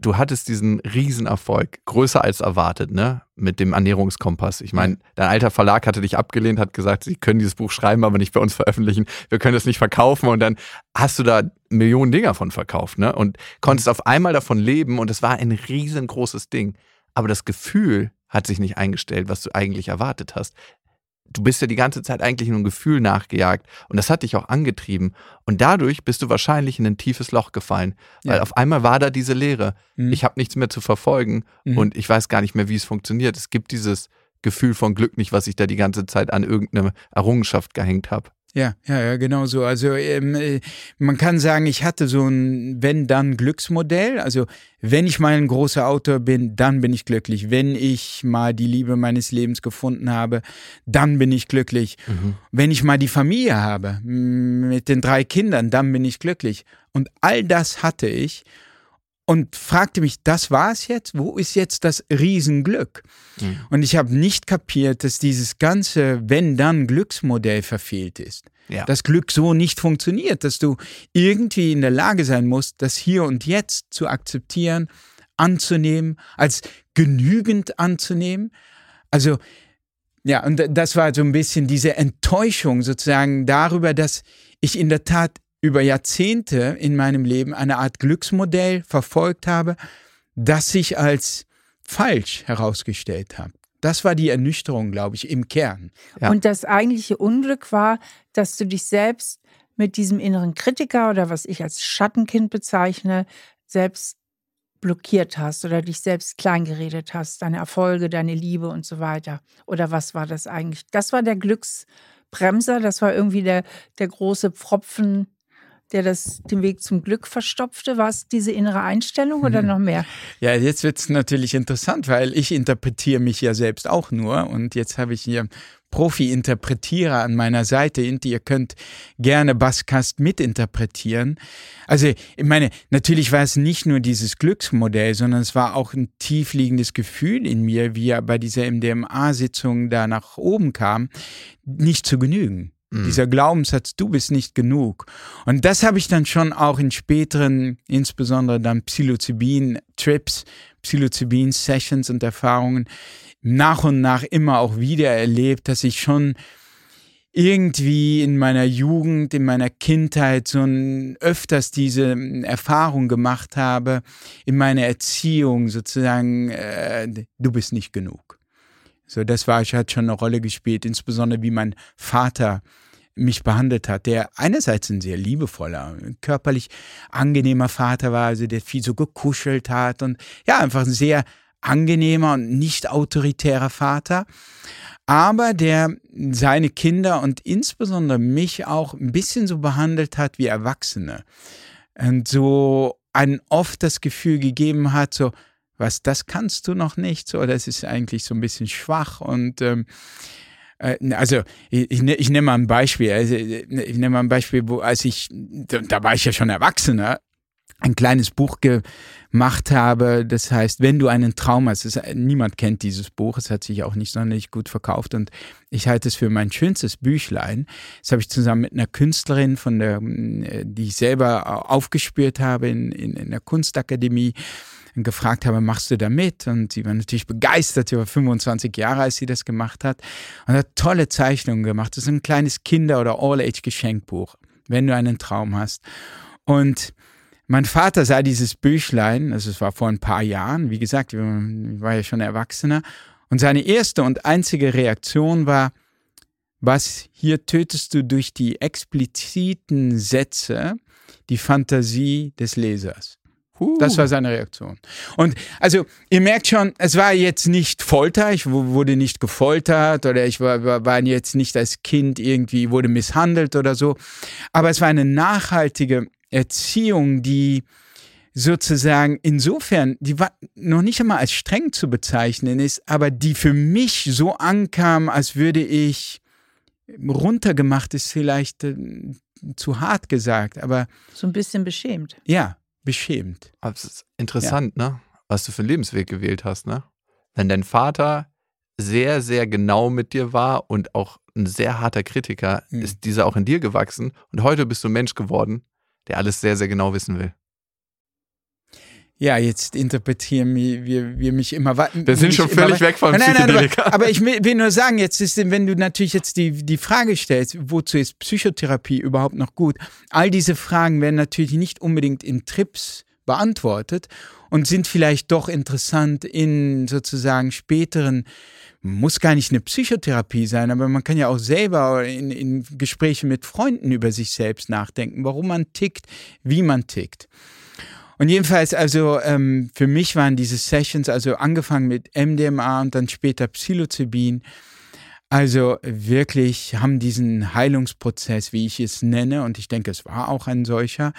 Du hattest diesen Riesenerfolg, größer als erwartet, ne? Mit dem Ernährungskompass. Ich meine, dein alter Verlag hatte dich abgelehnt, hat gesagt, sie können dieses Buch schreiben, aber nicht bei uns veröffentlichen. Wir können es nicht verkaufen. Und dann hast du da Millionen Dinger von verkauft, ne? Und konntest auf einmal davon leben und es war ein riesengroßes Ding. Aber das Gefühl hat sich nicht eingestellt, was du eigentlich erwartet hast. Du bist ja die ganze Zeit eigentlich nur ein Gefühl nachgejagt und das hat dich auch angetrieben. Und dadurch bist du wahrscheinlich in ein tiefes Loch gefallen, weil Ja. auf einmal war da diese Leere. Mhm. Ich habe nichts mehr zu verfolgen Mhm. und ich weiß gar nicht mehr, wie es funktioniert. Es gibt dieses Gefühl von Glück nicht, was ich da die ganze Zeit an irgendeine Errungenschaft gehängt habe. Ja, ja, ja, genau so. Also ähm, äh, man kann sagen, ich hatte so ein Wenn-Dann-Glücksmodell. Also wenn ich mal ein großer Autor bin, dann bin ich glücklich. Wenn ich mal die Liebe meines Lebens gefunden habe, dann bin ich glücklich. Wenn ich mal die Familie habe mit den drei Kindern, dann bin ich glücklich. Und all das hatte ich und fragte mich, das war's jetzt? Wo ist jetzt das Riesenglück? Mhm. Und ich habe nicht kapiert, dass dieses ganze Wenn-Dann-Glücksmodell verfehlt ist. Ja. Das Glück so nicht funktioniert, dass du irgendwie in der Lage sein musst, das Hier und Jetzt zu akzeptieren, anzunehmen, als genügend anzunehmen. Also, ja, und das war so ein bisschen diese Enttäuschung sozusagen darüber, dass ich in der Tat über Jahrzehnte in meinem Leben eine Art Glücksmodell verfolgt habe, das sich als falsch herausgestellt hat. Das war die Ernüchterung, glaube ich, im Kern. Ja. Und das eigentliche Unglück war, dass du dich selbst mit diesem inneren Kritiker oder was ich als Schattenkind bezeichne, selbst blockiert hast oder dich selbst kleingeredet hast, deine Erfolge, deine Liebe und so weiter. Oder was war das eigentlich? Das war der Glücksbremser, das war irgendwie der, der große Pfropfen, der das, den Weg zum Glück verstopfte. War es diese innere Einstellung oder noch mehr? Ja, jetzt wird es natürlich interessant, weil ich interpretiere mich ja selbst auch nur und jetzt habe ich hier Profi-Interpretierer an meiner Seite und ihr könnt gerne Basskast mitinterpretieren. Also, ich meine, natürlich war es nicht nur dieses Glücksmodell, sondern es war auch ein tiefliegendes Gefühl in mir, wie er bei dieser MDMA-Sitzung da nach oben kam, nicht zu genügen. Dieser Glaubenssatz, du bist nicht genug. Und das habe ich dann schon auch in späteren, insbesondere dann Psilocybin-Trips, Psilocybin-Sessions und Erfahrungen nach und nach immer auch wieder erlebt, dass ich schon irgendwie in meiner Jugend, in meiner Kindheit so ein, öfters diese Erfahrung gemacht habe, in meiner Erziehung sozusagen, äh, du bist nicht genug. So, das war, hat schon eine Rolle gespielt, insbesondere wie mein Vater mich behandelt hat, der einerseits ein sehr liebevoller, körperlich angenehmer Vater war, also der viel so gekuschelt hat und ja, einfach ein sehr angenehmer und nicht autoritärer Vater, aber der seine Kinder und insbesondere mich auch ein bisschen so behandelt hat wie Erwachsene. Und so ein oft das Gefühl gegeben hat, so, was, das kannst du noch nicht, so, das ist eigentlich so ein bisschen schwach und ähm, äh, also ich, ich, ich nehme mal ein Beispiel, also, ich nehme mal ein Beispiel, wo als ich, da, war ich ja schon Erwachsener, ein kleines Buch gemacht habe, das heißt, wenn du einen Traum hast, das, niemand kennt dieses Buch, es hat sich auch nicht sonderlich gut verkauft und ich halte es für mein schönstes Büchlein. Das habe ich zusammen mit einer Künstlerin, von der, die ich selber aufgespürt habe in, in, in der Kunstakademie, gefragt habe, machst du da mit? Und sie war natürlich begeistert, war 25 Jahre, als sie das gemacht hat und hat tolle Zeichnungen gemacht. Das ist ein kleines Kinder- oder All-Age-Geschenkbuch, wenn du einen Traum hast. Und mein Vater sah dieses Büchlein, also es war vor ein paar Jahren, wie gesagt, ich war ja schon Erwachsener, und seine erste und einzige Reaktion war, was hier tötest du durch die expliziten Sätze die Fantasie des Lesers. Das war seine Reaktion. Und also, ihr merkt schon, es war jetzt nicht Folter, ich wurde nicht gefoltert oder ich war, war jetzt nicht als Kind irgendwie, wurde misshandelt oder so. Aber es war eine nachhaltige Erziehung, die sozusagen insofern, die war noch nicht einmal als streng zu bezeichnen ist, aber die für mich so ankam, als würde ich runtergemacht ist vielleicht äh, zu hart gesagt, aber so ein bisschen beschämt. Ja, beschämt. Aber es ist interessant, ja. ne? Was du für einen Lebensweg gewählt hast, ne? Wenn dein Vater sehr, sehr genau mit dir war und auch ein sehr harter Kritiker, Mhm. ist dieser auch in dir gewachsen. Und heute bist du ein Mensch geworden, der alles sehr, sehr genau wissen will. Ja, jetzt interpretieren wir, wir, wir mich immer weiter. Wir sind schon völlig weg vom nein, nein, nein, aber, aber ich will will nur sagen, jetzt ist, wenn du natürlich jetzt die, die Frage stellst, wozu ist Psychotherapie überhaupt noch gut? All diese Fragen werden natürlich nicht unbedingt in Trips beantwortet und sind vielleicht doch interessant in sozusagen späteren, muss gar nicht eine Psychotherapie sein, aber man kann ja auch selber in, in Gesprächen mit Freunden über sich selbst nachdenken, warum man tickt, wie man tickt. Und jedenfalls, also ähm, für mich waren diese Sessions, also angefangen mit MDMA und dann später Psilocybin, also wirklich haben diesen Heilungsprozess, wie ich es nenne, und ich denke, es war auch ein solcher,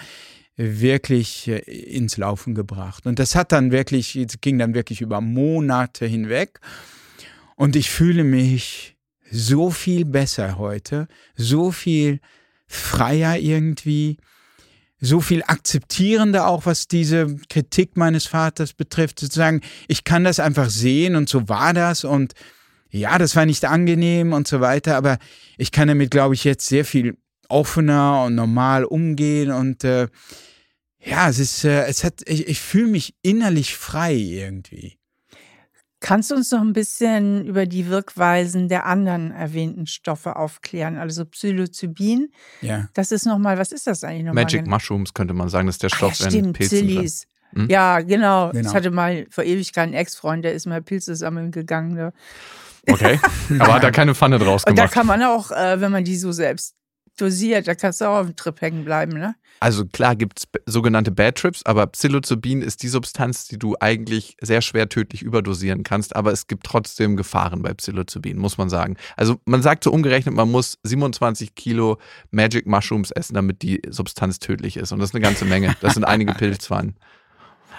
wirklich äh, ins Laufen gebracht. Und das hat dann wirklich, es ging dann wirklich über Monate hinweg. Und ich fühle mich so viel besser heute, so viel freier irgendwie, so viel akzeptierender auch, was diese Kritik meines Vaters betrifft. Sozusagen, ich kann das einfach sehen und so war das und ja, das war nicht angenehm und so weiter, aber ich kann damit, glaube ich, jetzt sehr viel offener und normal umgehen und äh, ja, es ist, äh, es hat, ich, ich fühle mich innerlich frei irgendwie. Kannst du uns noch ein bisschen über die Wirkweisen der anderen erwähnten Stoffe aufklären? Also Psilocybin, Ja. das ist nochmal, was ist das eigentlich nochmal? Magic Mushrooms könnte man sagen, das ist der Ah, Stoff, ja, wenn stimmt, Pilzen. Hm? Ja, genau. Genau. Ich hatte mal vor Ewigkeit einen Ex-Freund, der ist mal Pilze sammeln gegangen. Ne? Okay, <laughs> aber hat da keine Pfanne draus Und da gemacht. kann man auch, äh, wenn man die so selbst dosiert, da kannst du auch auf dem Trip hängen bleiben, ne? Also klar gibt es sogenannte Bad Trips, aber Psilocybin ist die Substanz, die du eigentlich sehr schwer tödlich überdosieren kannst, aber es gibt trotzdem Gefahren bei Psilocybin, muss man sagen. Also man sagt so umgerechnet, man muss 27 Kilo Magic Mushrooms essen, damit die Substanz tödlich ist. Und das ist eine ganze Menge. Das sind einige <laughs> Pilzpfannen.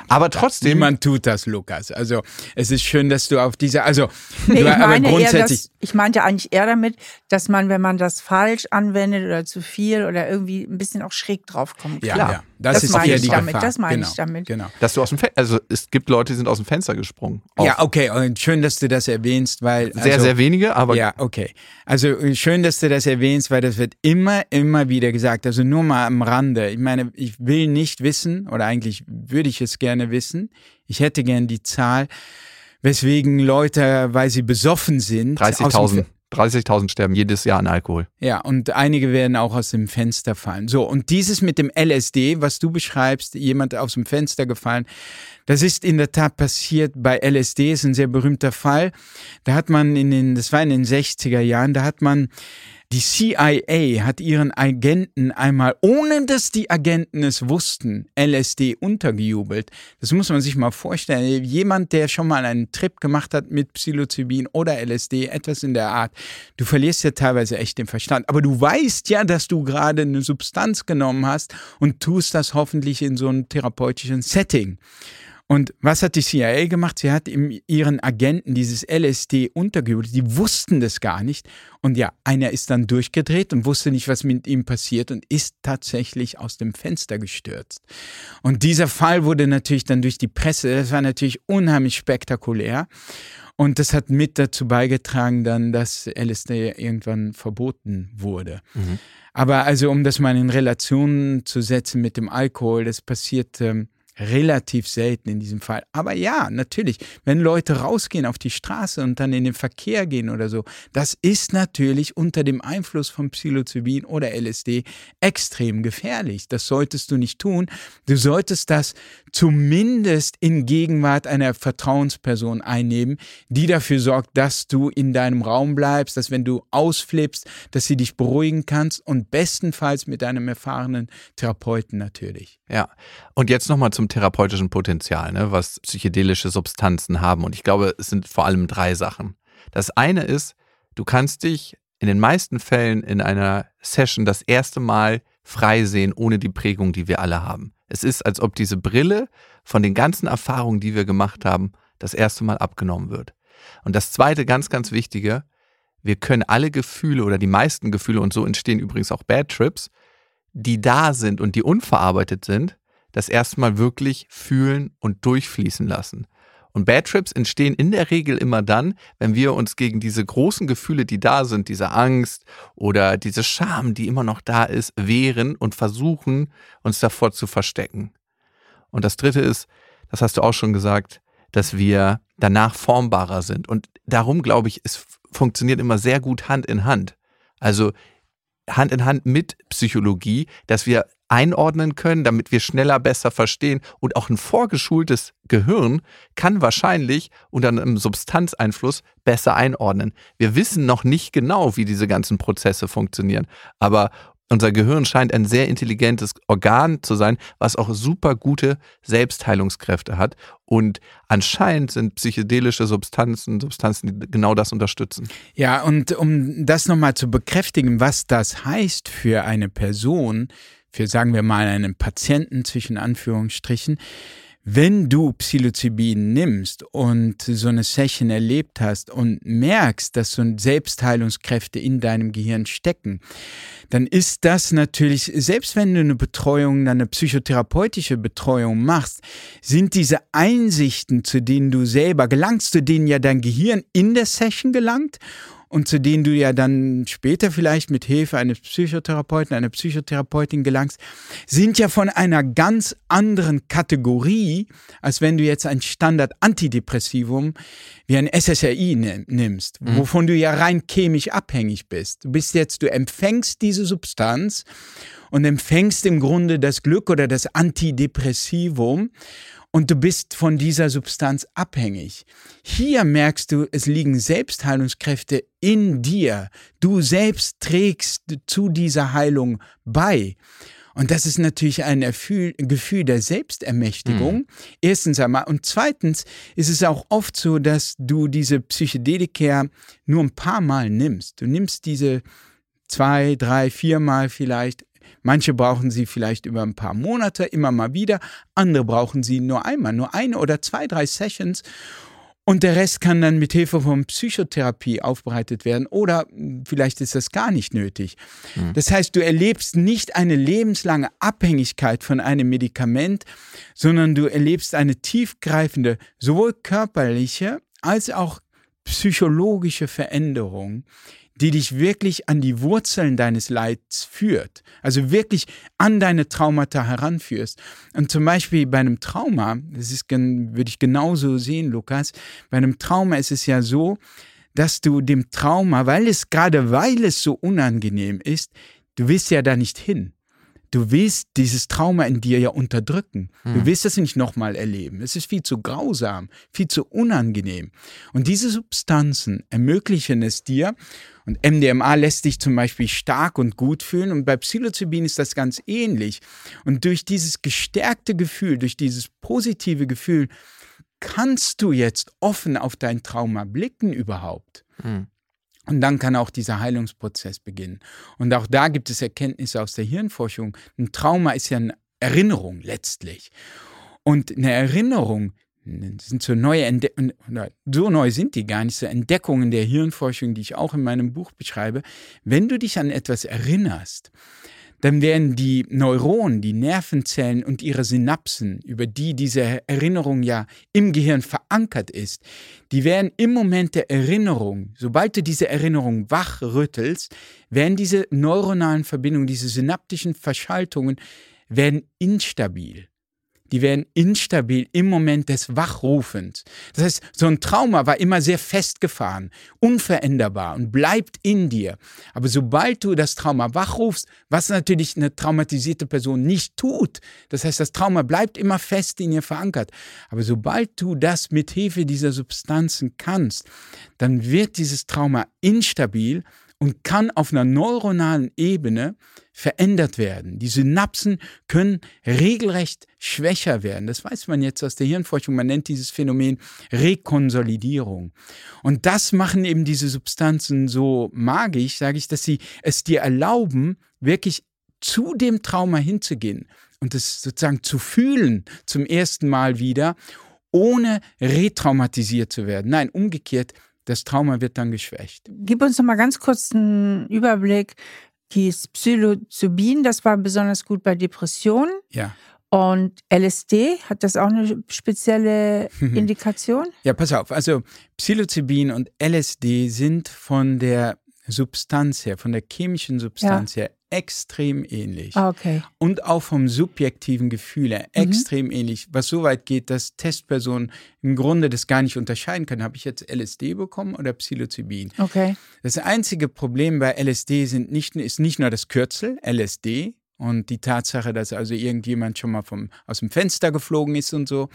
Aber trotzdem, Niemand tut das, Lukas. Also es ist schön, dass du auf diese, also Nee, du, ich aber meine eher, grundsätzlich, dass, ich meinte eigentlich eher damit, dass man, wenn man das falsch anwendet oder zu viel oder irgendwie ein bisschen auch schräg drauf kommt. ja, klar. ja, das, Das ist meine eher ich die damit, Gefahr. das meine genau, ich damit. Genau. dass du aus dem Fenster, also es gibt Leute, die sind aus dem Fenster gesprungen. Ja, okay, und schön, dass du das erwähnst, weil sehr, also, sehr wenige, aber ja, okay. Also schön, dass du das erwähnst, weil das wird immer, immer wieder gesagt. Also nur mal am Rande. Ich meine, ich will nicht wissen, oder eigentlich würde ich es gerne wissen. Ich hätte gern die Zahl, weswegen Leute, weil sie besoffen sind, aus dem 30.000 30.000 sterben jedes Jahr an Alkohol. Ja, und einige werden auch aus dem Fenster fallen. So, und dieses mit dem LSD, was du beschreibst, jemand aus dem Fenster gefallen, das ist in der Tat passiert bei LSD, ist ein sehr berühmter Fall. Da hat man in den, das war in den 60er Jahren, da hat man die CIA hat ihren Agenten einmal, ohne dass die Agenten es wussten, LSD untergejubelt. Das muss man sich mal vorstellen. Jemand, der schon mal einen Trip gemacht hat mit Psilocybin oder LSD, etwas in der Art, du verlierst ja teilweise echt den Verstand. Aber du weißt ja, dass du gerade eine Substanz genommen hast und tust das hoffentlich in so einem therapeutischen Setting. Und was hat die CIA gemacht? Sie hat ihren Agenten dieses LSD untergejubelt. Die wussten das gar nicht. Und ja, einer ist dann durchgedreht und wusste nicht, was mit ihm passiert und ist tatsächlich aus dem Fenster gestürzt. Und dieser Fall wurde natürlich dann durch die Presse, das war natürlich unheimlich spektakulär. Und das hat mit dazu beigetragen, dann, dass LSD irgendwann verboten wurde. Mhm. Aber also, um das mal in Relation zu setzen mit dem Alkohol, das passiert ähm, relativ selten in diesem Fall. Aber ja, natürlich, wenn Leute rausgehen auf die Straße und dann in den Verkehr gehen oder so, das ist natürlich unter dem Einfluss von Psilocybin oder LSD extrem gefährlich. Das solltest du nicht tun. Du solltest das zumindest in Gegenwart einer Vertrauensperson einnehmen, die dafür sorgt, dass du in deinem Raum bleibst, dass wenn du ausflippst, dass sie dich beruhigen kannst und bestenfalls mit einem erfahrenen Therapeuten natürlich. Ja, und jetzt nochmal zum therapeutischen Potenzial, ne, was psychedelische Substanzen haben. Und ich glaube, es sind vor allem drei Sachen. Das eine ist, du kannst dich in den meisten Fällen in einer Session das erste Mal frei sehen, ohne die Prägung, die wir alle haben. Es ist, als ob diese Brille von den ganzen Erfahrungen, die wir gemacht haben, das erste Mal abgenommen wird. Und das zweite, ganz, ganz wichtige, wir können alle Gefühle oder die meisten Gefühle, und so entstehen übrigens auch Bad Trips, die da sind und die unverarbeitet sind, das erstmal wirklich fühlen und durchfließen lassen. Und Bad Trips entstehen in der Regel immer dann, wenn wir uns gegen diese großen Gefühle, die da sind, diese Angst oder diese Scham, die immer noch da ist, wehren und versuchen, uns davor zu verstecken. Und das dritte ist, das hast du auch schon gesagt, dass wir danach formbarer sind. Und darum glaube ich, es funktioniert immer sehr gut Hand in Hand. Also Hand in Hand mit Psychologie, dass wir einordnen können, damit wir schneller besser verstehen. Und auch ein vorgeschultes Gehirn kann wahrscheinlich unter einem Substanzeinfluss besser einordnen. Wir wissen noch nicht genau, wie diese ganzen Prozesse funktionieren. Aber unser Gehirn scheint ein sehr intelligentes Organ zu sein, was auch super gute Selbstheilungskräfte hat. Und anscheinend sind psychedelische Substanzen Substanzen, die genau das unterstützen. Ja, und um das nochmal zu bekräftigen, was das heißt für eine Person, für sagen wir mal einen Patienten zwischen Anführungsstrichen, wenn du Psilocybin nimmst und so eine Session erlebt hast und merkst, dass so Selbstheilungskräfte in deinem Gehirn stecken, dann ist das natürlich, selbst wenn du eine Betreuung, eine psychotherapeutische Betreuung machst, sind diese Einsichten, zu denen du selber gelangst, zu denen ja dein Gehirn in der Session gelangt und zu denen du ja dann später vielleicht mit Hilfe eines Psychotherapeuten, einer Psychotherapeutin gelangst, sind ja von einer ganz anderen Kategorie, als wenn du jetzt ein Standard-Antidepressivum wie ein SSRI nimmst, mhm. wovon du ja rein chemisch abhängig bist. Du bist jetzt, du empfängst diese Substanz und empfängst im Grunde das Glück oder das Antidepressivum und du bist von dieser Substanz abhängig. Hier merkst du, es liegen Selbstheilungskräfte in dir. Du selbst trägst zu dieser Heilung bei. Und das ist natürlich ein Gefühl der Selbstermächtigung. Mhm. Erstens einmal. Und zweitens ist es auch oft so, dass du diese Psychedelika nur ein paar Mal nimmst. Du nimmst diese zwei, drei, viermal vielleicht Manche brauchen sie vielleicht über ein paar Monate, immer mal wieder. Andere brauchen sie nur einmal, nur eine oder zwei, drei Sessions. Und der Rest kann dann mit Hilfe von Psychotherapie aufbereitet werden oder vielleicht ist das gar nicht nötig. Mhm. Das heißt, du erlebst nicht eine lebenslange Abhängigkeit von einem Medikament, sondern du erlebst eine tiefgreifende, sowohl körperliche als auch psychologische Veränderung, die dich wirklich an die Wurzeln deines Leids führt. Also wirklich an deine Traumata heranführst. Und zum Beispiel bei einem Trauma, das ist, würde ich genauso sehen, Lukas, bei einem Trauma ist es ja so, dass du dem Trauma, weil es gerade weil es so unangenehm ist, du willst ja da nicht hin. Du willst dieses Trauma in dir ja unterdrücken. Du hm. willst es nicht nochmal erleben. Es ist viel zu grausam, viel zu unangenehm. Und diese Substanzen ermöglichen es dir, und MDMA lässt dich zum Beispiel stark und gut fühlen. Und bei Psilocybin ist das ganz ähnlich. Und durch dieses gestärkte Gefühl, durch dieses positive Gefühl, kannst du jetzt offen auf dein Trauma blicken überhaupt. Mhm. Und dann kann auch dieser Heilungsprozess beginnen. Und auch da gibt es Erkenntnisse aus der Hirnforschung. Ein Trauma ist ja eine Erinnerung letztlich. Und eine Erinnerung sind so neue Entdeckungen, so neu sind die gar nicht, so Entdeckungen der Hirnforschung, die ich auch in meinem Buch beschreibe. Wenn du dich an etwas erinnerst, dann werden die Neuronen, die Nervenzellen und ihre Synapsen, über die diese Erinnerung ja im Gehirn verankert ist, die werden im Moment der Erinnerung, sobald du diese Erinnerung wachrüttelst, werden diese neuronalen Verbindungen, diese synaptischen Verschaltungen, werden instabil die werden instabil im Moment des Wachrufens. Das heißt, so ein Trauma war immer sehr festgefahren, unveränderbar und bleibt in dir. Aber sobald du das Trauma wachrufst, was natürlich eine traumatisierte Person nicht tut, das heißt, das Trauma bleibt immer fest in ihr verankert. Aber sobald du das mit Hilfe dieser Substanzen kannst, dann wird dieses Trauma instabil und kann auf einer neuronalen Ebene verändert werden. Die Synapsen können regelrecht schwächer werden. Das weiß man jetzt aus der Hirnforschung. Man nennt dieses Phänomen Rekonsolidierung. Und das machen eben diese Substanzen so magisch, sage ich, dass sie es dir erlauben, wirklich zu dem Trauma hinzugehen und es sozusagen zu fühlen zum ersten Mal wieder, ohne retraumatisiert zu werden. Nein, umgekehrt, das Trauma wird dann geschwächt. Gib uns noch mal ganz kurz einen Überblick, hieß Psilocybin, das war besonders gut bei Depressionen. Ja. Und LSD, hat das auch eine spezielle <laughs> Indikation? Ja, pass auf. Also Psilocybin und LSD sind von der Substanz her, von der chemischen Substanz ja. her extrem ähnlich. Ah, okay. Und auch vom subjektiven Gefühl her mhm. extrem ähnlich, was so weit geht, dass Testpersonen im Grunde das gar nicht unterscheiden können. Habe ich jetzt LSD bekommen oder Psilocybin? Okay. Das einzige Problem bei LSD sind nicht, ist nicht nur das Kürzel, LSD, und die Tatsache, dass also irgendjemand schon mal vom, aus dem Fenster geflogen ist und so.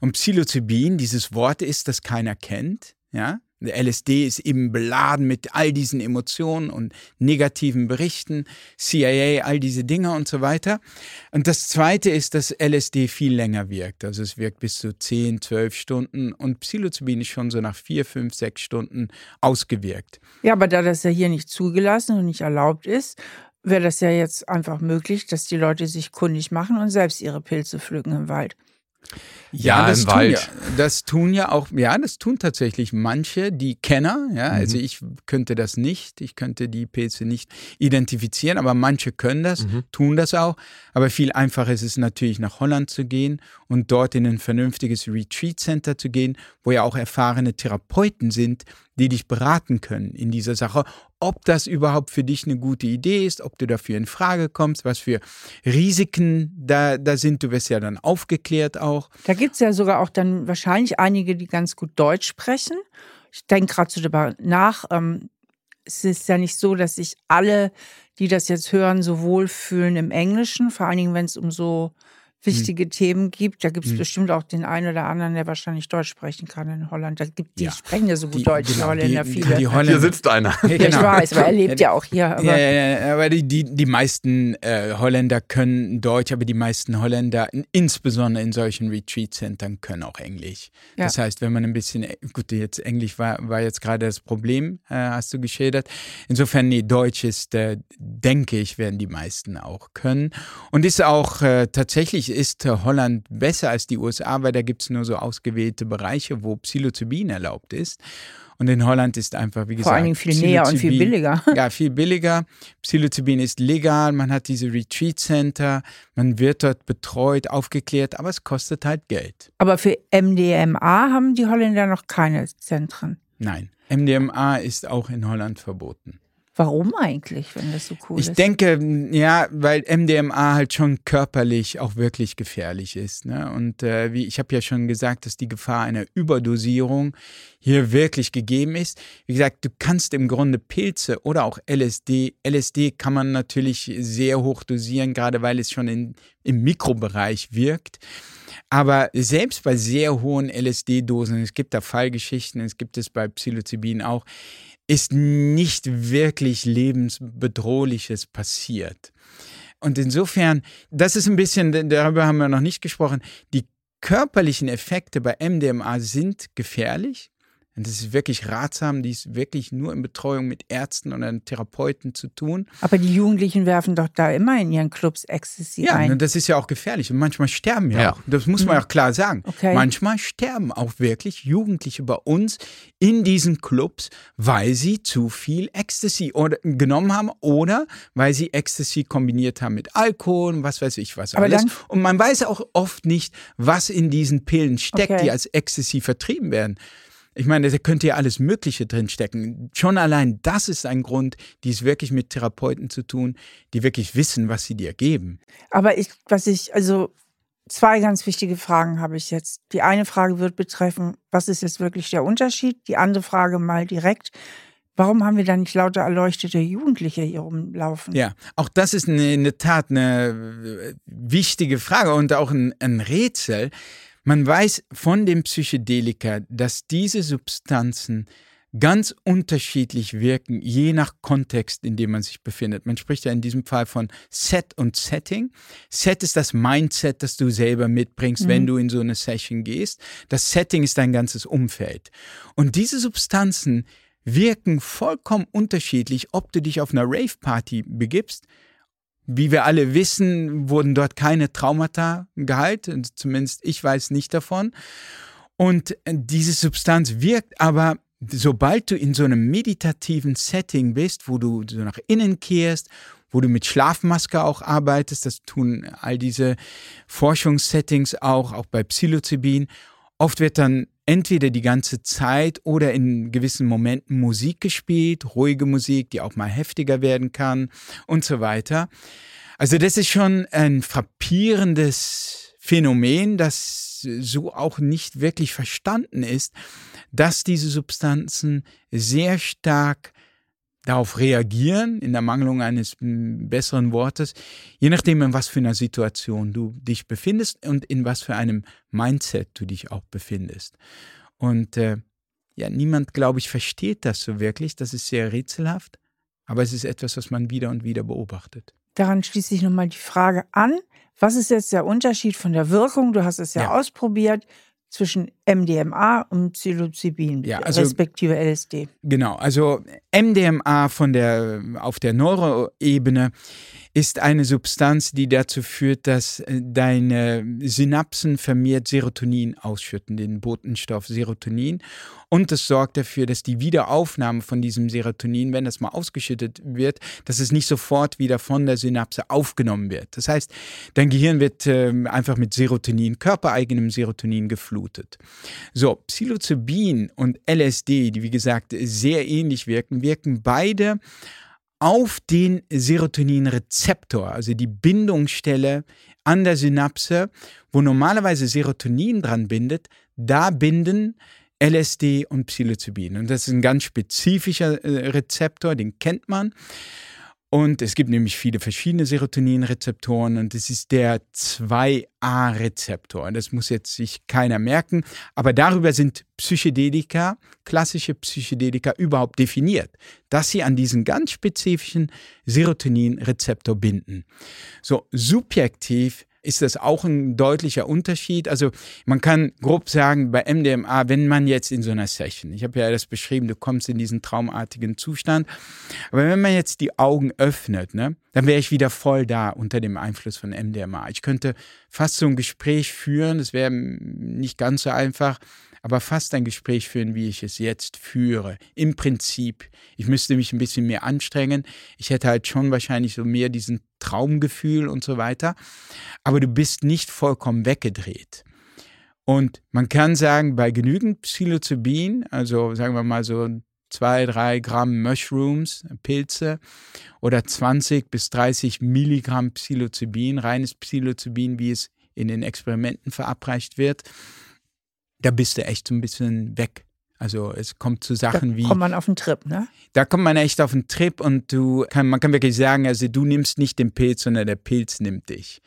Und Psilocybin, dieses Wort ist, das keiner kennt. Ja, LSD ist eben beladen mit all diesen Emotionen und negativen Berichten, CIA, all diese Dinge und so weiter. Und das Zweite ist, dass LSD viel länger wirkt. Also es wirkt bis zu 10, 12 Stunden und Psilocybin ist schon so nach 4, 5, 6 Stunden ausgewirkt. Ja, aber da das ja hier nicht zugelassen und nicht erlaubt ist, wäre das ja jetzt einfach möglich, dass die Leute sich kundig machen und selbst ihre Pilze pflücken im Wald. Ja, ja das, tun Wald. ja, das tun ja auch, ja, das tun tatsächlich manche, die Kenner, ja, mhm. also ich könnte das nicht, ich könnte die Pilze nicht identifizieren, aber manche können das, mhm. tun das auch, aber viel einfacher ist es natürlich nach Holland zu gehen und dort in ein vernünftiges Retreat Center zu gehen, wo ja auch erfahrene Therapeuten sind, die dich beraten können in dieser Sache, ob das überhaupt für dich eine gute Idee ist, ob du dafür in Frage kommst, was für Risiken da, da sind. Du wirst ja dann aufgeklärt auch. Da gibt es ja sogar auch dann wahrscheinlich einige, die ganz gut Deutsch sprechen. Ich denke gerade so darüber nach. Ähm, es ist ja nicht so, dass sich alle, die das jetzt hören, so wohlfühlen im Englischen, vor allen Dingen, wenn es um so wichtige hm. Themen gibt. Da gibt es hm. bestimmt auch den einen oder anderen, der wahrscheinlich Deutsch sprechen kann in Holland. Da gibt, die ja. sprechen ja so gut die, Deutsch, genau, die Holländer, viele. Die Holländer. Hier sitzt einer. <laughs> Ja, genau. Ich weiß, aber er lebt ja, ja auch hier. Aber, ja, ja, aber die, die, die meisten äh, Holländer können Deutsch, aber die meisten Holländer, insbesondere in solchen Retreat-Centern, können auch Englisch. Das heißt, wenn man ein bisschen, äh, gut, jetzt Englisch war, war jetzt gerade das Problem, äh, hast du geschildert. Insofern, nee, Deutsch ist, äh, denke ich, werden die meisten auch können. Und ist auch äh, tatsächlich ist Holland besser als die USA, weil da gibt es nur so ausgewählte Bereiche, wo Psilocybin erlaubt ist. Und in Holland ist einfach, wie gesagt, vor allen Dingen viel näher und viel billiger. <laughs> Ja, viel billiger. Psilocybin ist legal, man hat diese Retreat Center, man wird dort betreut, aufgeklärt, aber es kostet halt Geld. Aber für MDMA haben die Holländer noch keine Zentren. Nein, MDMA ist auch in Holland verboten. Warum eigentlich, wenn das so cool ich ist? Ich denke, ja, weil MDMA halt schon körperlich auch wirklich gefährlich ist. Ne? Und äh, wie ich habe ja schon gesagt, dass die Gefahr einer Überdosierung hier wirklich gegeben ist. Wie gesagt, du kannst im Grunde Pilze oder auch LSD, LSD kann man natürlich sehr hoch dosieren, gerade weil es schon in, im Mikrobereich wirkt. Aber selbst bei sehr hohen LSD-Dosen, es gibt da Fallgeschichten, es gibt es bei Psilocybin auch, ist nicht wirklich lebensbedrohliches passiert. Und insofern, das ist ein bisschen, darüber haben wir noch nicht gesprochen, die körperlichen Effekte bei MDMA sind gefährlich, und das ist wirklich ratsam, dies wirklich nur in Betreuung mit Ärzten oder Therapeuten zu tun. Aber die Jugendlichen werfen doch da immer in ihren Clubs Ecstasy ja, ein. Ja, das ist ja auch gefährlich. Und manchmal sterben ja, ja. auch. Das muss man mhm. auch klar sagen. Okay. Manchmal sterben auch wirklich Jugendliche bei uns in diesen Clubs, weil sie zu viel Ecstasy oder, genommen haben oder weil sie Ecstasy kombiniert haben mit Alkohol und was weiß ich was Aber alles. und man weiß auch oft nicht, was in diesen Pillen steckt, okay. die als Ecstasy vertrieben werden. Ich meine, da könnte ja alles Mögliche drinstecken. Schon allein das ist ein Grund, dies wirklich mit Therapeuten zu tun, die wirklich wissen, was sie dir geben. Aber ich, was ich, also zwei ganz wichtige Fragen habe ich jetzt. Die eine Frage wird betreffen, was ist jetzt wirklich der Unterschied? Die andere Frage mal direkt. Warum haben wir da nicht lauter erleuchtete Jugendliche hier rumlaufen? Ja, auch das ist in der Tat eine wichtige Frage und auch ein, ein Rätsel. Man weiß von den Psychedelika, dass diese Substanzen ganz unterschiedlich wirken, je nach Kontext, in dem man sich befindet. Man spricht ja in diesem Fall von Set und Setting. Set ist das Mindset, das du selber mitbringst, mhm. wenn du in so eine Session gehst. Das Setting ist dein ganzes Umfeld. Und diese Substanzen wirken vollkommen unterschiedlich, ob du dich auf einer Rave-Party begibst wie wir alle wissen, wurden dort keine Traumata geheilt, zumindest ich weiß nicht davon. Und diese Substanz wirkt aber, sobald du in so einem meditativen Setting bist, wo du so nach innen kehrst, wo du mit Schlafmaske auch arbeitest. Das tun all diese Forschungssettings auch, auch bei Psilocybin. Oft wird dann entweder die ganze Zeit oder in gewissen Momenten Musik gespielt, ruhige Musik, die auch mal heftiger werden kann und so weiter. Also das ist schon ein frappierendes Phänomen, das so auch nicht wirklich verstanden ist, dass diese Substanzen sehr stark darauf reagieren, in der Mangelung eines besseren Wortes, je nachdem, in was für einer Situation du dich befindest und in was für einem Mindset du dich auch befindest. Und äh, ja, niemand, glaube ich, versteht das so wirklich. Das ist sehr rätselhaft, aber es ist etwas, was man wieder und wieder beobachtet. Daran schließt sich nochmal die Frage an, was ist jetzt der Unterschied von der Wirkung? Du hast es ja, ja. ausprobiert zwischen MDMA und Psilocybin, ja, also, respektive LSD. Genau, also MDMA von der, auf der Neuroebene ist eine Substanz, die dazu führt, dass äh, deine Synapsen vermehrt Serotonin ausschütten, den Botenstoff Serotonin. Und das sorgt dafür, dass die Wiederaufnahme von diesem Serotonin, wenn das mal ausgeschüttet wird, dass es nicht sofort wieder von der Synapse aufgenommen wird. Das heißt, dein Gehirn wird äh, einfach mit Serotonin, körpereigenem Serotonin geflutet. So, Psilocybin und LSD, die wie gesagt sehr ähnlich wirken, wirken beide auf den Serotoninrezeptor, also die Bindungsstelle an der Synapse, wo normalerweise Serotonin dran bindet, da binden LSD und Psilocybin. Und das ist ein ganz spezifischer äh, Rezeptor, den kennt man. Und es gibt nämlich viele verschiedene Serotoninrezeptoren und es ist der 2A-Rezeptor. Das muss jetzt sich keiner merken, aber darüber sind Psychedelika, klassische Psychedelika überhaupt definiert, dass sie an diesen ganz spezifischen Serotoninrezeptor binden. So subjektiv ist das auch ein deutlicher Unterschied. Also man kann grob sagen, bei MDMA, wenn man jetzt in so einer Session, ich habe ja das beschrieben, du kommst in diesen traumartigen Zustand, aber wenn man jetzt die Augen öffnet, ne, dann wäre ich wieder voll da unter dem Einfluss von MDMA. Ich könnte fast so ein Gespräch führen, das wäre nicht ganz so einfach, aber fast ein Gespräch führen, wie ich es jetzt führe. Im Prinzip. Ich müsste mich ein bisschen mehr anstrengen. Ich hätte halt schon wahrscheinlich so mehr diesen Traumgefühl und so weiter. Aber du bist nicht vollkommen weggedreht. Und man kann sagen, bei genügend Psilocybin, also sagen wir mal so zwei, drei Gramm Mushrooms, Pilze oder 20 bis 30 Milligramm Psilocybin, reines Psilocybin, wie es in den Experimenten verabreicht wird, da bist du echt so ein bisschen weg. Also es kommt zu Sachen da wie. Da kommt man auf den Trip, ne? Da kommt man echt auf den Trip und du kann, man kann wirklich sagen, also du nimmst nicht den Pilz, sondern der Pilz nimmt dich.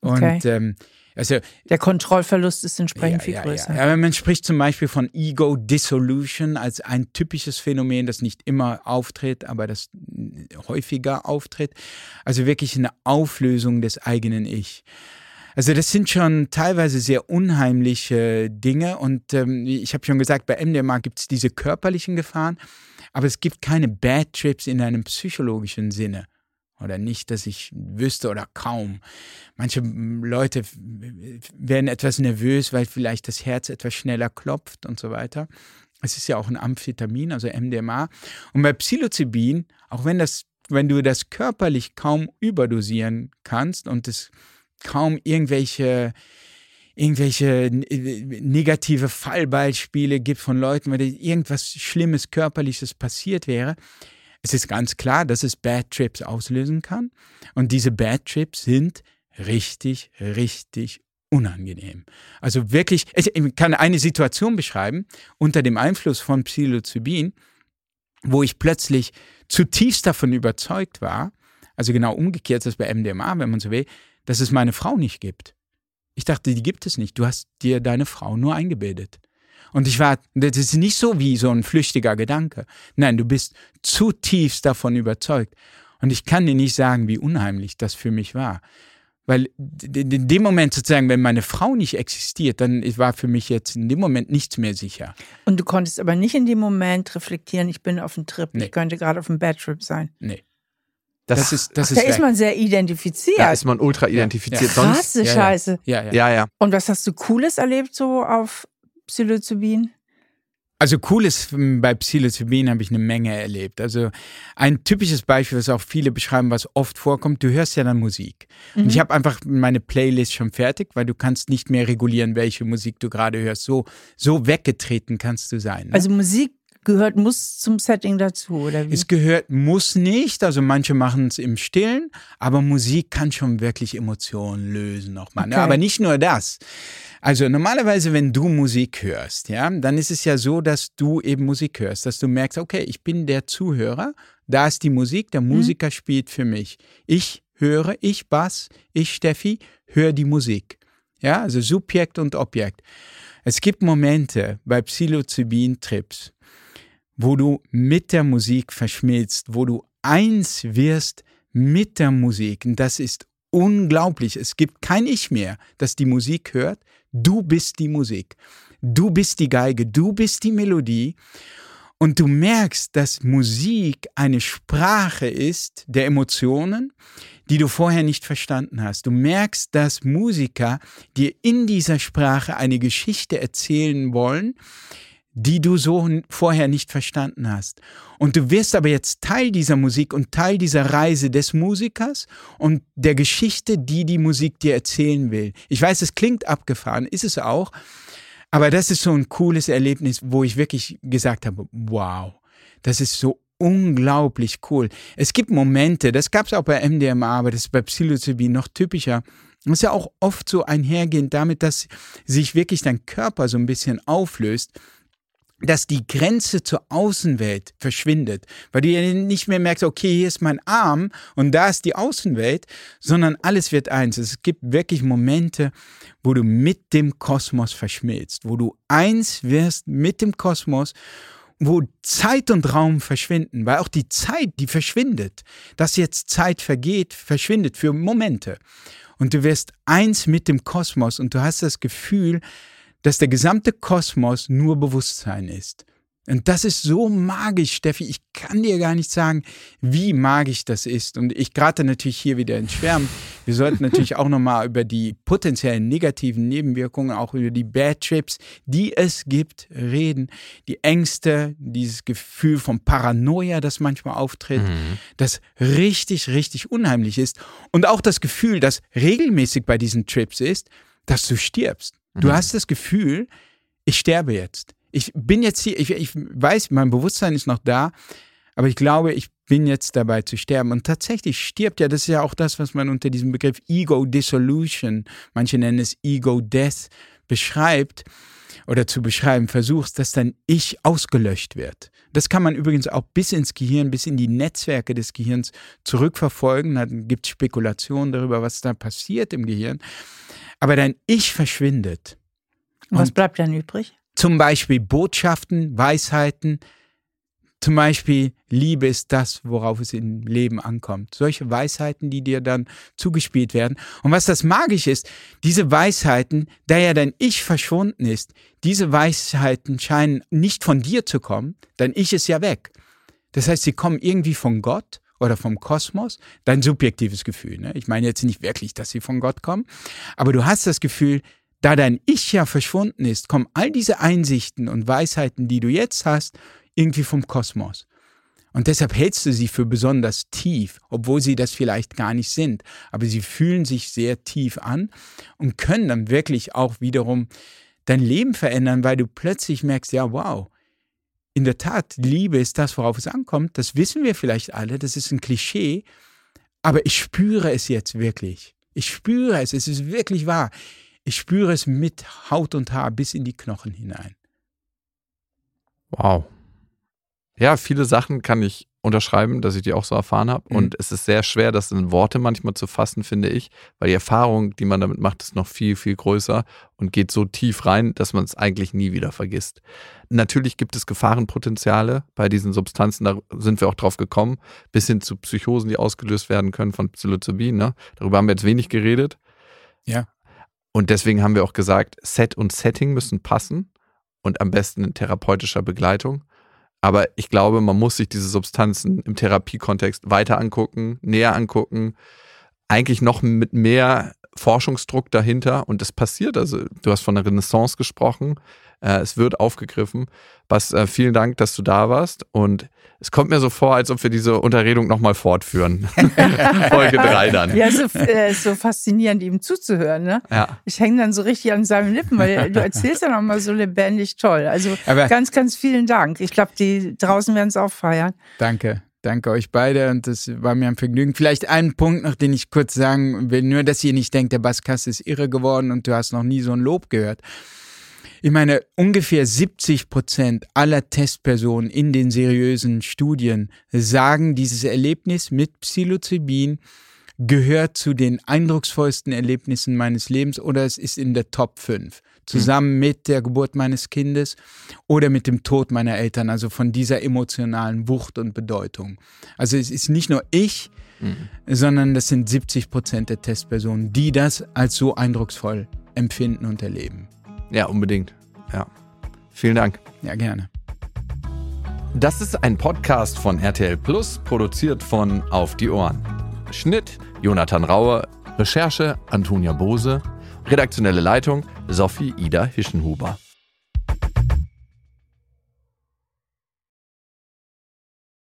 Okay. Und ähm, also, der Kontrollverlust ist entsprechend ja, viel ja, größer. Ja. Aber man spricht zum Beispiel von Ego Dissolution als ein typisches Phänomen, das nicht immer auftritt, aber das häufiger auftritt. Also wirklich eine Auflösung des eigenen Ich. Also das sind schon teilweise sehr unheimliche Dinge und ähm, ich habe schon gesagt, bei MDMA gibt es diese körperlichen Gefahren, aber es gibt keine Bad Trips in einem psychologischen Sinne. Oder nicht, dass ich wüsste oder kaum. Manche Leute werden etwas nervös, weil vielleicht das Herz etwas schneller klopft und so weiter. Es ist ja auch ein Amphetamin, also MDMA. Und bei Psilocybin, auch wenn das wenn du das körperlich kaum überdosieren kannst und es kaum irgendwelche irgendwelche negative Fallbeispiele gibt von Leuten, weil irgendwas Schlimmes, Körperliches passiert wäre. Es ist ganz klar, dass es Bad Trips auslösen kann. Und diese Bad Trips sind richtig, richtig unangenehm. Also wirklich, ich kann eine Situation beschreiben unter dem Einfluss von Psilocybin, wo ich plötzlich zutiefst davon überzeugt war, also genau umgekehrt als bei MDMA, wenn man so will, dass es meine Frau nicht gibt. Ich dachte, die gibt es nicht. Du hast dir deine Frau nur eingebildet. Und ich war, das ist nicht so wie so ein flüchtiger Gedanke. Nein, du bist zutiefst davon überzeugt. Und ich kann dir nicht sagen, wie unheimlich das für mich war. Weil in dem Moment sozusagen, wenn meine Frau nicht existiert, dann war für mich jetzt in dem Moment nichts mehr sicher. Und du konntest aber nicht in dem Moment reflektieren, ich bin auf einem Trip, nee. ich könnte gerade auf einem Bad Trip sein. Nee. Das, das ist, das Ach, ist da ist man sehr identifiziert. Da ist man ultra identifiziert. Ja. Ja. Krasse ja, Scheiße. Ja ja. ja, ja. Und was hast du Cooles erlebt so auf Psilocybin? Also cool ist, bei Psilocybin habe ich eine Menge erlebt. Also ein typisches Beispiel, was auch viele beschreiben, was oft vorkommt, du hörst ja dann Musik. Mhm. Und ich habe einfach meine Playlist schon fertig, weil du kannst nicht mehr regulieren, welche Musik du gerade hörst. So, so weggetreten kannst du sein. Ne? Also Musik gehört, muss zum Setting dazu, oder wie? Es gehört, muss nicht. Also manche machen es im Stillen, aber Musik kann schon wirklich Emotionen lösen nochmal. Ne? Okay. Ne? Aber nicht nur das. Also normalerweise, wenn du Musik hörst, ja, dann ist es ja so, dass du eben Musik hörst, dass du merkst, okay, ich bin der Zuhörer, da ist die Musik, der mhm. Musiker mhm. spielt für mich. Ich höre, ich Bass, ich Steffi, höre die Musik. Ja, also Subjekt und Objekt. Es gibt Momente bei Psilocybin-Trips, wo du mit der Musik verschmilzt, wo du eins wirst mit der Musik. Und das ist unglaublich. Es gibt kein Ich mehr, das die Musik hört. Du bist die Musik. Du bist die Geige. Du bist die Melodie. Und du merkst, dass Musik eine Sprache ist der Emotionen, die du vorher nicht verstanden hast. Du merkst, dass Musiker dir in dieser Sprache eine Geschichte erzählen wollen, die du so vorher nicht verstanden hast. Und du wirst aber jetzt Teil dieser Musik und Teil dieser Reise des Musikers und der Geschichte, die die Musik dir erzählen will. Ich weiß, es klingt abgefahren, ist es auch, aber das ist so ein cooles Erlebnis, wo ich wirklich gesagt habe, wow, das ist so unglaublich cool. Es gibt Momente, das gab es auch bei MDMA, aber das ist bei Psilocybin noch typischer. Das ist ja auch oft so einhergehend damit, dass sich wirklich dein Körper so ein bisschen auflöst dass die Grenze zur Außenwelt verschwindet, weil du ja nicht mehr merkst, okay, hier ist mein Arm und da ist die Außenwelt, sondern alles wird eins. Es gibt wirklich Momente, wo du mit dem Kosmos verschmilzt, wo du eins wirst mit dem Kosmos, wo Zeit und Raum verschwinden, weil auch die Zeit, die verschwindet, dass jetzt Zeit vergeht, verschwindet für Momente. Und du wirst eins mit dem Kosmos und du hast das Gefühl, dass der gesamte Kosmos nur Bewusstsein ist. Und das ist so magisch, Steffi. Ich kann dir gar nicht sagen, wie magisch das ist. Und ich gerate natürlich hier wieder ins Schwärmen. Wir sollten <laughs> natürlich auch nochmal über die potenziellen negativen Nebenwirkungen, auch über die Bad Trips, die es gibt, reden. Die Ängste, dieses Gefühl von Paranoia, das manchmal auftritt, mhm. das richtig, richtig unheimlich ist. Und auch das Gefühl, das regelmäßig bei diesen Trips ist, dass du stirbst. Du mhm. hast das Gefühl, ich sterbe jetzt. Ich bin jetzt hier, ich, ich weiß, mein Bewusstsein ist noch da, aber ich glaube, ich bin jetzt dabei zu sterben. Und tatsächlich stirbt ja, das ist ja auch das, was man unter diesem Begriff Ego Dissolution, manche nennen es Ego Death, beschreibt oder zu beschreiben versuchst, dass dein Ich ausgelöscht wird. Das kann man übrigens auch bis ins Gehirn, bis in die Netzwerke des Gehirns zurückverfolgen. Da gibt es Spekulationen darüber, was da passiert im Gehirn aber dein Ich verschwindet. Und was bleibt dann übrig? Zum Beispiel Botschaften, Weisheiten, zum Beispiel Liebe ist das, worauf es im Leben ankommt. Solche Weisheiten, die dir dann zugespielt werden. Und was das magisch ist, diese Weisheiten, da ja dein Ich verschwunden ist, diese Weisheiten scheinen nicht von dir zu kommen, dein Ich ist ja weg. Das heißt, sie kommen irgendwie von Gott oder vom Kosmos, dein subjektives Gefühl. Ne? Ich meine jetzt nicht wirklich, dass sie von Gott kommen, aber du hast das Gefühl, da dein Ich ja verschwunden ist, kommen all diese Einsichten und Weisheiten, die du jetzt hast, irgendwie vom Kosmos. Und deshalb hältst du sie für besonders tief, obwohl sie das vielleicht gar nicht sind. Aber sie fühlen sich sehr tief an und können dann wirklich auch wiederum dein Leben verändern, weil du plötzlich merkst, ja, wow, in der Tat, Liebe ist das, worauf es ankommt. Das wissen wir vielleicht alle, das ist ein Klischee, aber ich spüre es jetzt wirklich. Ich spüre es, es ist wirklich wahr. Ich spüre es mit Haut und Haar bis in die Knochen hinein. Wow. Ja, viele Sachen kann ich unterschreiben, dass ich die auch so erfahren habe. Mhm. Und es ist sehr schwer, das in Worte manchmal zu fassen, finde ich, weil die Erfahrung, die man damit macht, ist noch viel, viel größer und geht so tief rein, dass man es eigentlich nie wieder vergisst. Natürlich gibt es Gefahrenpotenziale bei diesen Substanzen, da sind wir auch drauf gekommen, bis hin zu Psychosen, die ausgelöst werden können von Psilocybin. Ne? Darüber haben wir jetzt wenig geredet. Ja. Und deswegen haben wir auch gesagt, Set und Setting müssen passen und am besten in therapeutischer Begleitung. Aber ich glaube, man muss sich diese Substanzen im Therapiekontext weiter angucken, näher angucken, eigentlich noch mit mehr Forschungsdruck dahinter und es passiert. Also du hast von der Renaissance gesprochen. Äh, es wird aufgegriffen. Was äh, vielen Dank, dass du da warst und es kommt mir so vor, als ob wir diese Unterredung nochmal fortführen. <laughs> Folge 3 dann. Ja, so, äh, so faszinierend, ihm zuzuhören. Ne? Ja. Ich hänge dann so richtig an seinen Lippen, weil du erzählst dann auch mal so lebendig toll. Also Aber- ganz, ganz vielen Dank. Ich glaube, die draußen werden es auch feiern. Danke. Danke euch beide und das war mir ein Vergnügen. Vielleicht einen Punkt noch, den ich kurz sagen will, nur dass ihr nicht denkt, der Basskast ist irre geworden und du hast noch nie so ein Lob gehört. Ich meine, ungefähr 70 Prozent aller Testpersonen in den seriösen Studien sagen, dieses Erlebnis mit Psilocybin gehört zu den eindrucksvollsten Erlebnissen meines Lebens oder es ist in der Top 5. Zusammen mit der Geburt meines Kindes oder mit dem Tod meiner Eltern, also von dieser emotionalen Wucht und Bedeutung. Also es ist nicht nur ich, sondern das sind 70 Prozent der Testpersonen, die das als so eindrucksvoll empfinden und erleben. Ja, unbedingt. Ja. Vielen Dank. Ja, gerne. Das ist ein Podcast von RTL Plus, produziert von Auf die Ohren. Schnitt Jonathan Raue, Recherche Antonia Bose, redaktionelle Leitung Sophie Ida Hischenhuber.